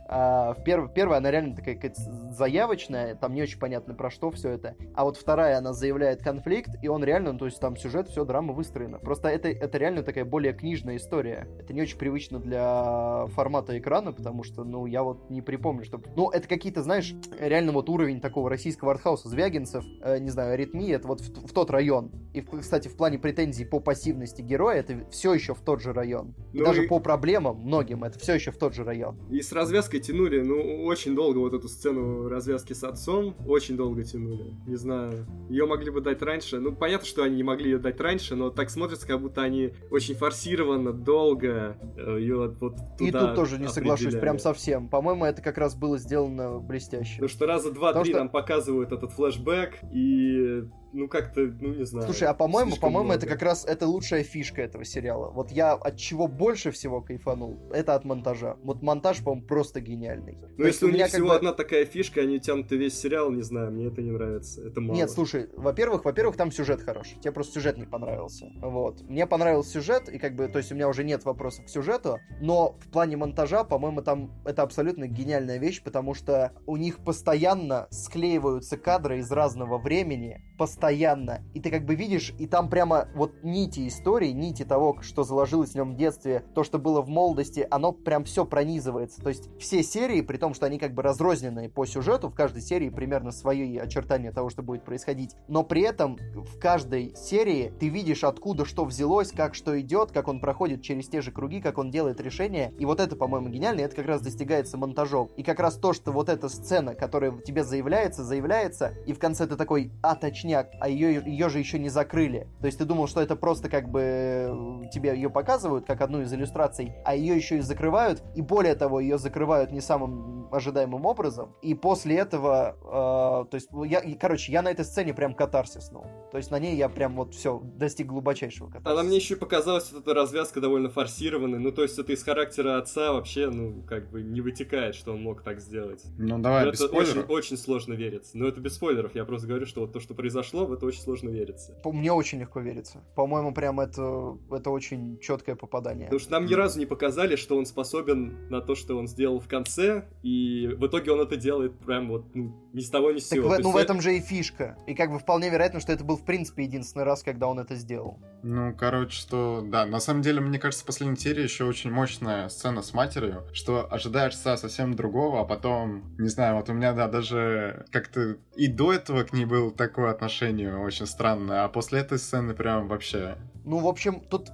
S1: а в перв... Первая она реально такая заявочная, там не очень понятно про что все это. А вот вторая, она заявляет конфликт, и он реально, ну, то есть там сюжет, все, драма выстроена. Просто это, это реально такая более книжная история. Это не очень привычно для формата экрана, потому что, ну, я вот не припомню, что... Ну, это какие-то, знаешь, реально вот уровень такого российского артхауса. Звягинцев, э, не знаю, аритмия, это вот в, в тот район. И, кстати, в плане претензий по пассивности героя, это все еще в тот же район. И
S2: Ну
S1: даже
S2: и-
S1: по проблемам многим, это все еще в тот же район.
S2: И с развязкой тянули, ну, очень долго вот эту сцену развязки с отцом, очень долго тянули. Не знаю, ее могли бы дать раньше. Ну, понятно, что они не могли ее дать раньше, но так смотрится, как будто они очень форсированно, долго ее вот
S1: И
S2: туда
S1: тут тоже не соглашусь, прям совсем. По-моему, это как раз было сделано блестяще.
S2: Потому что раза два-три
S1: что-
S2: нам показывают этот флешбэк, и ну как-то, ну не знаю.
S1: Слушай, а по-моему, по-моему, это как раз это лучшая фишка этого сериала. Вот я от чего больше всего кайфанул, это от монтажа. Вот монтаж, по-моему, просто гениальный.
S2: Ну,
S1: То
S2: если у
S1: меня
S2: них всего
S1: бы-
S2: одна такая фишка, они тянут весь сериал, не знаю, мне это не нравится. Это мало.
S1: Нет, слушай, во-первых, во-первых, там сюжет хороший. Тебе просто сюжет не понравился. Вот. Мне понравился сюжет, и как бы, то есть у меня уже нет вопросов к сюжету, но в плане монтажа, по-моему, там это абсолютно гениальная вещь, потому что у них постоянно склеиваются кадры из разного времени, постоянно. И ты как бы видишь, и там прямо вот нити истории, нити того, что заложилось в нем в детстве, то, что было в молодости, оно прям все пронизывается. То есть все серии, при том, что они как бы разрозненные по сюжету, в каждой серии примерно свои очертания того, что будет происходить, но при этом в каждой серии ты видишь, откуда что взялось, как что идет, как он проходит через те же круги, как он делает решения. И вот это, по-моему, гениально, и это как раз достигается монтажом. И как раз то, что вот эта сцена, которая тебе заявляется, заявляется, и в конце ты такой, а, точняк, а ее, ее же еще не закрыли. То есть ты думал, что это просто как бы э, тебе ее показывают, как одну из иллюстраций, а ее еще и закрывают, и более того, ее закрывают не самым ожидаемым образом. И после этого, э, то есть, ну, я, и, короче, я на этой сцене прям катарсиснул. То есть на ней я прям вот все достиг глубочайшего катарсиса.
S2: Она мне еще показалась вот эта развязка довольно форсированной. Ну, то есть это из характера отца вообще, ну, как бы не вытекает, что он мог так сделать.
S3: Ну давай, без
S2: это очень,
S3: спойлеров.
S2: очень сложно верится. Но это без спойлеров. Я просто говорю, что вот то, что произошло, в это очень сложно верится.
S1: Мне очень легко верится. По-моему, прям это, это очень четкое попадание.
S2: Потому что нам ни разу не показали, что он способен на то, что он сделал в конце, и в итоге он это делает прям вот ну, ни с того ни с
S1: Так
S2: сего.
S1: в- ну, в этом же и фишка. И как бы вполне вероятно, что это был, в принципе, единственный раз, когда он это сделал.
S3: Ну, короче, что, да, на самом деле, мне кажется, в последней серии еще очень мощная сцена с матерью, что ожидаешься совсем другого, а потом, не знаю, вот у меня, да, даже как-то и до этого к ней было такое отношение очень странное, а после этой сцены прям вообще...
S1: Ну, в общем, тут,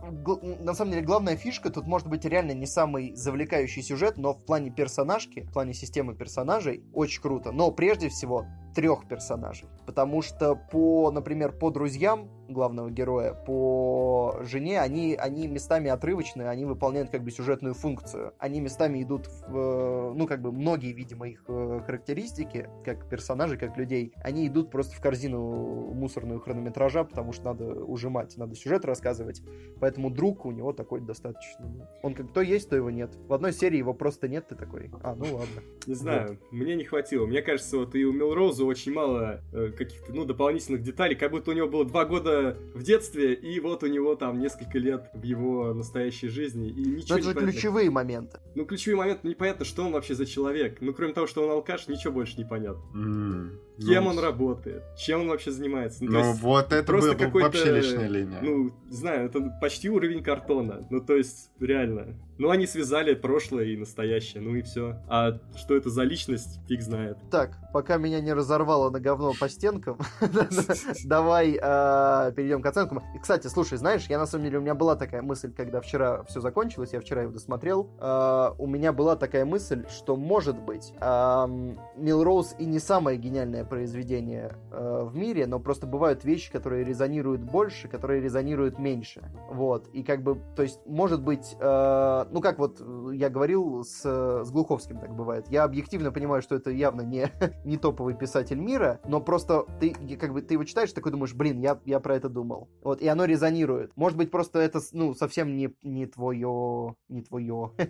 S1: на самом деле, главная фишка, тут может быть реально не самый завлекающий сюжет, но в плане персонажки, в плане системы персонажей, очень круто. Но прежде всего, трех персонажей. Потому что по, например, по друзьям главного героя, по жене, они, они местами отрывочные, они выполняют как бы сюжетную функцию. Они местами идут в, э, ну, как бы многие, видимо, их э, характеристики, как персонажей, как людей, они идут просто в корзину мусорную хронометража, потому что надо ужимать, надо сюжет рассказывать. Поэтому друг у него такой достаточно. Он как то есть, то его нет. В одной серии его просто нет, ты такой, а, ну ладно.
S2: Не знаю, мне не хватило. Мне кажется, вот и у Милроуза очень мало э, каких-то, ну, дополнительных деталей, как будто у него было два года в детстве, и вот у него там несколько лет в его настоящей жизни, и
S1: Но
S2: ничего
S1: это же
S2: не понятно.
S1: ключевые моменты.
S2: Ну, ключевой момент, непонятно, что он вообще за человек. Ну, кроме того, что он алкаш, ничего больше не понятно.
S3: м,
S2: Кем
S3: ну,
S2: он работает, чем он вообще занимается. Ну,
S3: Ну,
S2: есть,
S3: вот это
S2: просто
S3: было бы вообще лишняя линия.
S2: Ну, не знаю, это почти уровень картона. Ну, то есть, реально. Ну, они связали прошлое и настоящее, ну и все. А что это за личность, фиг знает.
S1: Так, пока меня не разорвало на говно по стенкам, давай а, перейдем к оценкам. И, кстати, слушай, знаешь, я на самом деле, у меня была такая мысль, когда вчера все закончилось, я вчера его досмотрел, а, у меня была такая мысль, что, может быть, Милроуз и не самое гениальное произведение а, в мире, но просто бывают вещи, которые резонируют больше, которые резонируют меньше. Вот, и как бы, то есть, может быть, ну как вот э, я говорил с, с Глуховским, так бывает, я объективно понимаю, что это явно не, не топовый писатель мира, но просто ты как бы ты его читаешь, такой думаешь, блин, я, я про это думал. Вот, и оно резонирует. Может быть, просто это, ну, совсем не, не твое, не твое.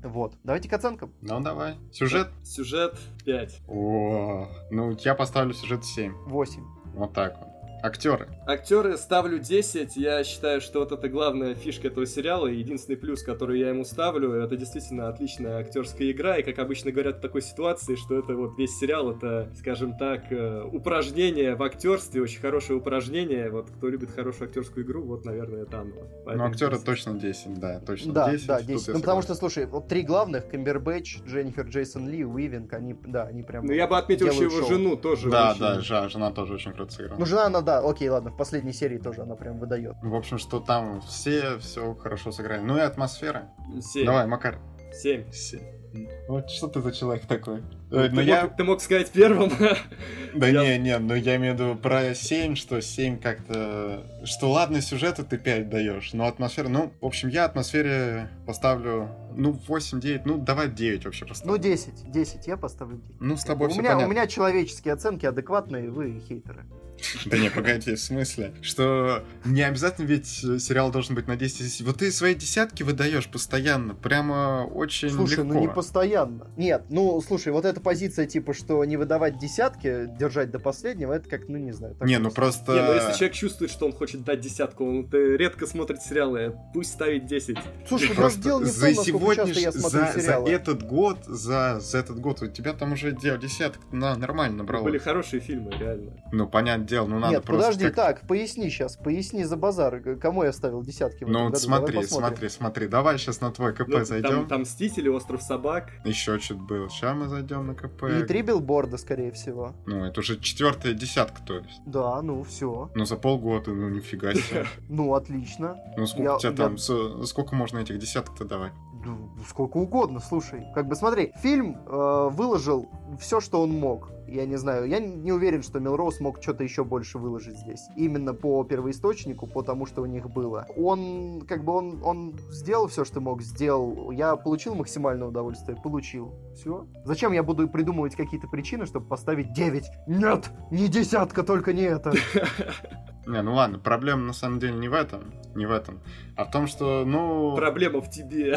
S1: Вот. Давайте к оценкам.
S3: Ну, давай. Сюжет?
S2: Сюжет 5.
S3: О, ну, я поставлю сюжет 7.
S1: 8.
S3: Вот так вот. Актеры.
S2: Актеры ставлю 10. Я считаю, что вот это главная фишка этого сериала. И единственный плюс, который я ему ставлю, это действительно отличная актерская игра. И, как обычно говорят в такой ситуации, что это вот весь сериал, это, скажем так, э, упражнение в актерстве, очень хорошее упражнение. Вот кто любит хорошую актерскую игру, вот, наверное, это оно.
S3: Ну, актеры
S2: 10.
S3: точно 10, да, точно
S1: Да,
S3: 10.
S1: да,
S3: Тут
S1: 10.
S3: я
S1: Ну, потому что, слушай, вот три главных, Камбербэтч, Дженнифер Джейсон Ли, Уивинг, они, да, они прям...
S2: Ну, я бы отметил еще его
S1: шоу.
S2: жену тоже.
S3: Да,
S2: очень.
S3: да, жа- жена тоже очень круто сыграла.
S1: Ну, жена, она, да, окей, ладно, в последней серии тоже она прям выдает.
S3: В общем, что там все все хорошо сыграли. Ну и атмосфера.
S2: Семь.
S3: Давай, Макар.
S2: Семь.
S3: Се- Вот что ты за человек такой?
S2: Ты,
S3: Э, Ну
S2: мог,
S3: я...
S2: ты мог сказать первым.
S3: Да
S2: я-
S3: не, не, ну я имею в виду про 7, что 7 как-то... Что ладно, сюжету ты 5 даешь, но атмосфера... Ну, в общем, я атмосфере поставлю, ну, 8-9, ну, давай 9 вообще поставлю.
S1: Ну, 10, 10, я поставлю 10.
S3: Ну, с тобой
S1: у,
S3: все
S1: меня,
S3: понятно.
S1: у меня человеческие оценки адекватные, вы хейтеры.
S3: Да не, погоди, в смысле? Что не обязательно ведь э, сериал должен быть на 10 из 10. Вот ты свои десятки выдаешь постоянно, прямо очень
S1: Слушай,
S3: легко.
S1: ну не постоянно. Нет, ну слушай, вот эта позиция типа, что не выдавать десятки, держать до последнего, это как, ну не знаю.
S3: Не, ну просто...
S2: Не, ну если человек чувствует, что он хочет дать десятку, он э, редко смотрит сериалы, пусть ставит 10.
S1: Слушай, ну
S3: Просто
S1: дело не в
S3: за
S1: том,
S3: сегодняшний,
S1: я смотрю
S3: за, за
S1: сериалы.
S3: этот год, за, за этот год, у тебя там уже дел десяток на, нормально набралось.
S2: Были хорошие фильмы, реально.
S3: Ну, понятное дело, ну надо
S1: Нет,
S3: просто
S1: подожди,
S3: как-
S1: так, поясни сейчас, поясни за базар. Г- Кому я ставил десятки
S3: Ну,
S1: году?
S3: смотри, смотри, смотри. Давай сейчас на твой КП
S2: Ну,
S3: зайдем.
S2: там, там Мстители, Остров собак.
S3: Еще что-то было. Сейчас мы зайдем на КП.
S1: И три билборда, скорее всего.
S3: Ну, это уже четвертая десятка, то есть.
S1: Да, ну все.
S3: Ну, за полгода, ну, нифига себе.
S1: Ну, отлично.
S3: Ну, сколько у тебя там, сколько можно этих десяток-то давать?
S1: Ну, сколько угодно, слушай. Как бы смотри, фильм э, выложил все, что он мог. Я не знаю, я не уверен, что Мелроуз мог что-то еще больше выложить здесь. Именно по первоисточнику, по тому, что у них было. Он, как бы, он, он сделал все, что мог, сделал. Я получил максимальное удовольствие? Получил. Все. Зачем я буду придумывать какие-то причины, чтобы поставить 9? Нет, не десятка, только не это.
S3: Не, ну ладно, проблема на самом деле не в этом, не в этом, а в том, что, ну...
S2: Проблема в тебе.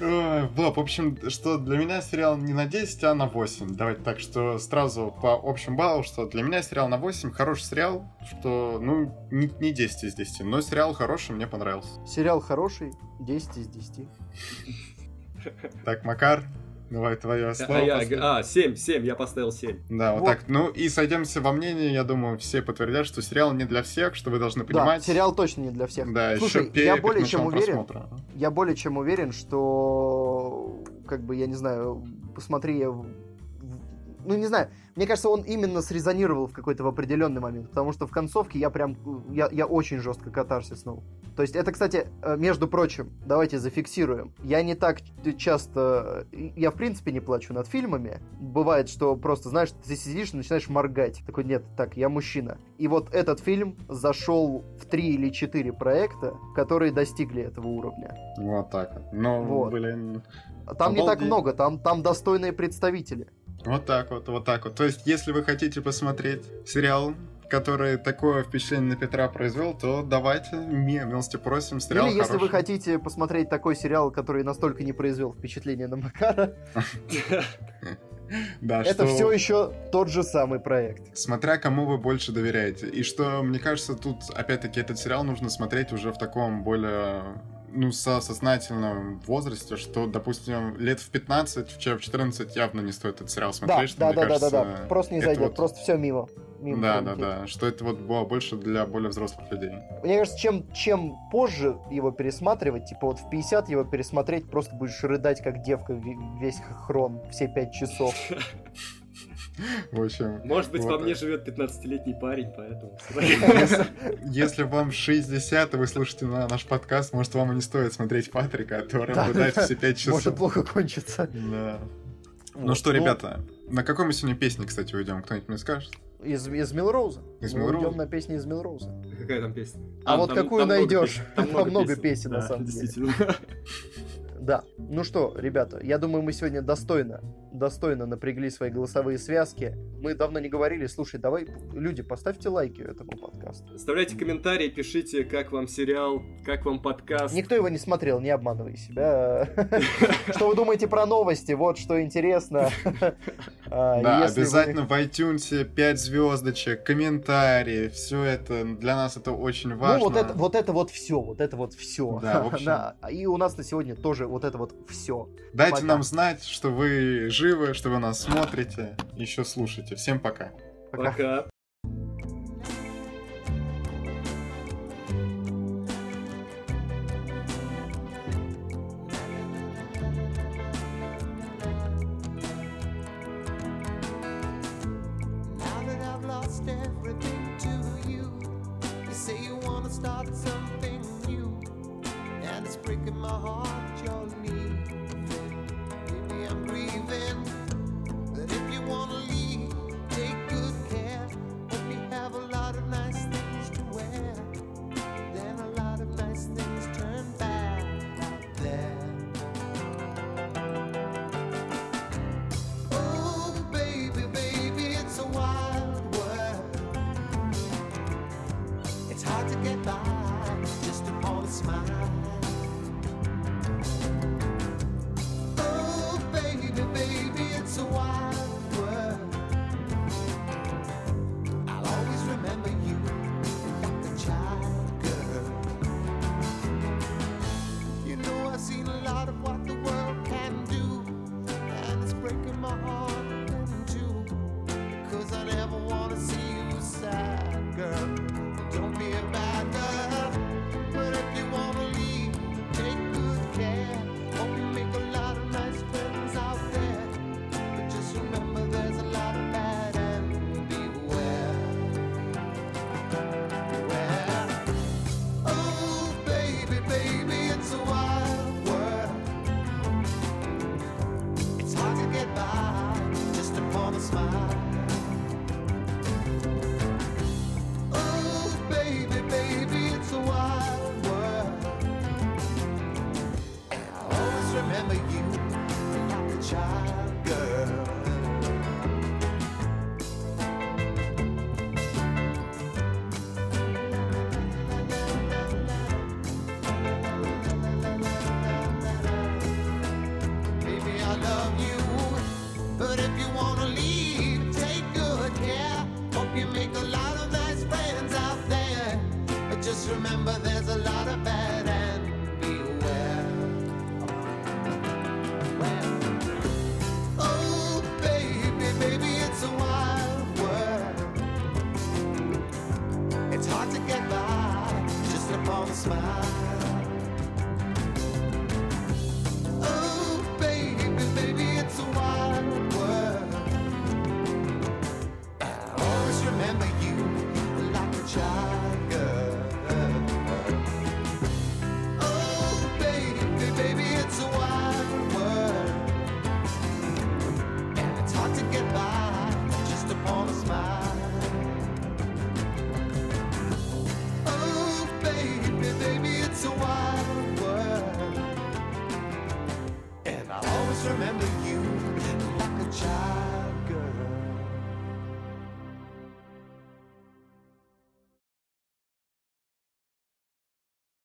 S3: Ой, Вов, в общем, что для меня сериал не на 10, а на 8. Давайте так, что сразу по общему баллу, что для меня сериал на 8, хороший сериал, что, ну, не, не 10 из 10, но сериал хороший, мне понравился.
S1: Сериал хороший, 10 из 10.
S3: Так, Макар, давай твое слово.
S2: А, я,
S3: после-
S2: а, 7, 7, я поставил 7.
S3: Да, вот,
S1: Вот.
S3: так. Ну и сойдемся во мнении, я думаю, все подтвердят, что сериал не для всех, что вы должны понимать.
S1: Да, сериал точно не для всех.
S3: Да,
S1: Слушай,
S3: еще перед
S1: я более чем уверен,
S3: просмотра.
S1: я более чем уверен, что, как бы, я не знаю, посмотри, ну, не знаю, мне кажется, он именно срезонировал в какой-то в определенный момент, потому что в концовке я прям, я, я очень жестко катарсиснул. То есть это, кстати, э, между прочим, давайте зафиксируем, я не так часто, я в принципе не плачу над фильмами, бывает, что просто, знаешь, ты сидишь и начинаешь моргать, такой, нет, так, я мужчина. И вот этот фильм зашел в три или четыре проекта, которые достигли этого уровня.
S3: Вот так. Ну,
S1: Вот.
S3: блин,
S1: Там не так
S3: Обалдеть.
S1: много, там, там достойные представители.
S3: Вот так вот, вот так вот. То есть, если вы хотите посмотреть сериал, который такое впечатление на Петра произвел, то давайте, ми- милости просим, сериал
S1: Или если вы
S3: хороший.
S1: хотите посмотреть такой сериал, который настолько не произвел впечатление на Макара,
S3: Да,
S1: это
S3: что-
S1: все еще тот же самый проект.
S3: Смотря кому вы больше доверяете. И что, мне кажется, тут, опять-таки, этот сериал нужно смотреть уже в таком более ну, со сознательном возрасте, что, допустим, лет в 15, в че- в 14 явно не стоит этот сериал
S1: Да,
S3: смотреть, что,
S1: да,
S3: мне
S1: да, да, да,
S3: кажется,
S1: да. Просто не
S3: это
S1: зайдет,
S3: вот-
S1: просто все мимо. мимо
S3: Да, да, да, что это вот было больше для более взрослых людей.
S1: Мне кажется, чем, чем позже его пересматривать, типа вот в 50 его пересмотреть, просто будешь рыдать, как девка ве- весь хрон, все пять часов.
S3: В общем,
S2: Может быть,
S3: Вот
S2: во мне живет 15-летний парень, поэтому...
S3: если вам 60, и вы слушаете на наш подкаст, может, вам и не стоит смотреть Патрика, а то
S1: да.
S3: все 5 часов.
S1: Может плохо кончится.
S3: Да. Ну что, ребята, на какой мы сегодня песне, кстати, уйдем? Кто-нибудь мне скажет?
S1: Из, из Милроуза.
S3: Из
S1: Мы
S3: Милроуза?
S1: уйдем на песни из Милроуза.
S2: Какая там песня?
S1: А вот какую
S2: много
S1: найдешь?
S2: песен,
S1: Там много песен, на
S2: Да,
S1: самом деле.
S2: действительно.
S1: Да. Ну что, ребята, я думаю, мы сегодня достойно, достойно напрягли свои голосовые связки. Мы давно не говорили, слушай, давай, люди, поставьте лайки этому подкасту.
S2: Оставляйте комментарии, пишите, как вам сериал, как вам подкаст.
S1: Никто его не смотрел, не обманывай себя. Что вы думаете про новости? Вот что интересно. А,
S3: Да, обязательно в iTunes 5 звездочек, комментарии, все это для нас это очень важно.
S1: Ну, вот это, вот это вот все, вот это вот все.
S3: Да, в общем.
S1: И у нас на сегодня тоже вот это вот все.
S3: Дайте нам знать, что вы живы, живы, что вы нас смотрите, еще слушайте. Всем пока.
S1: Пока.
S2: пока.
S4: start some now.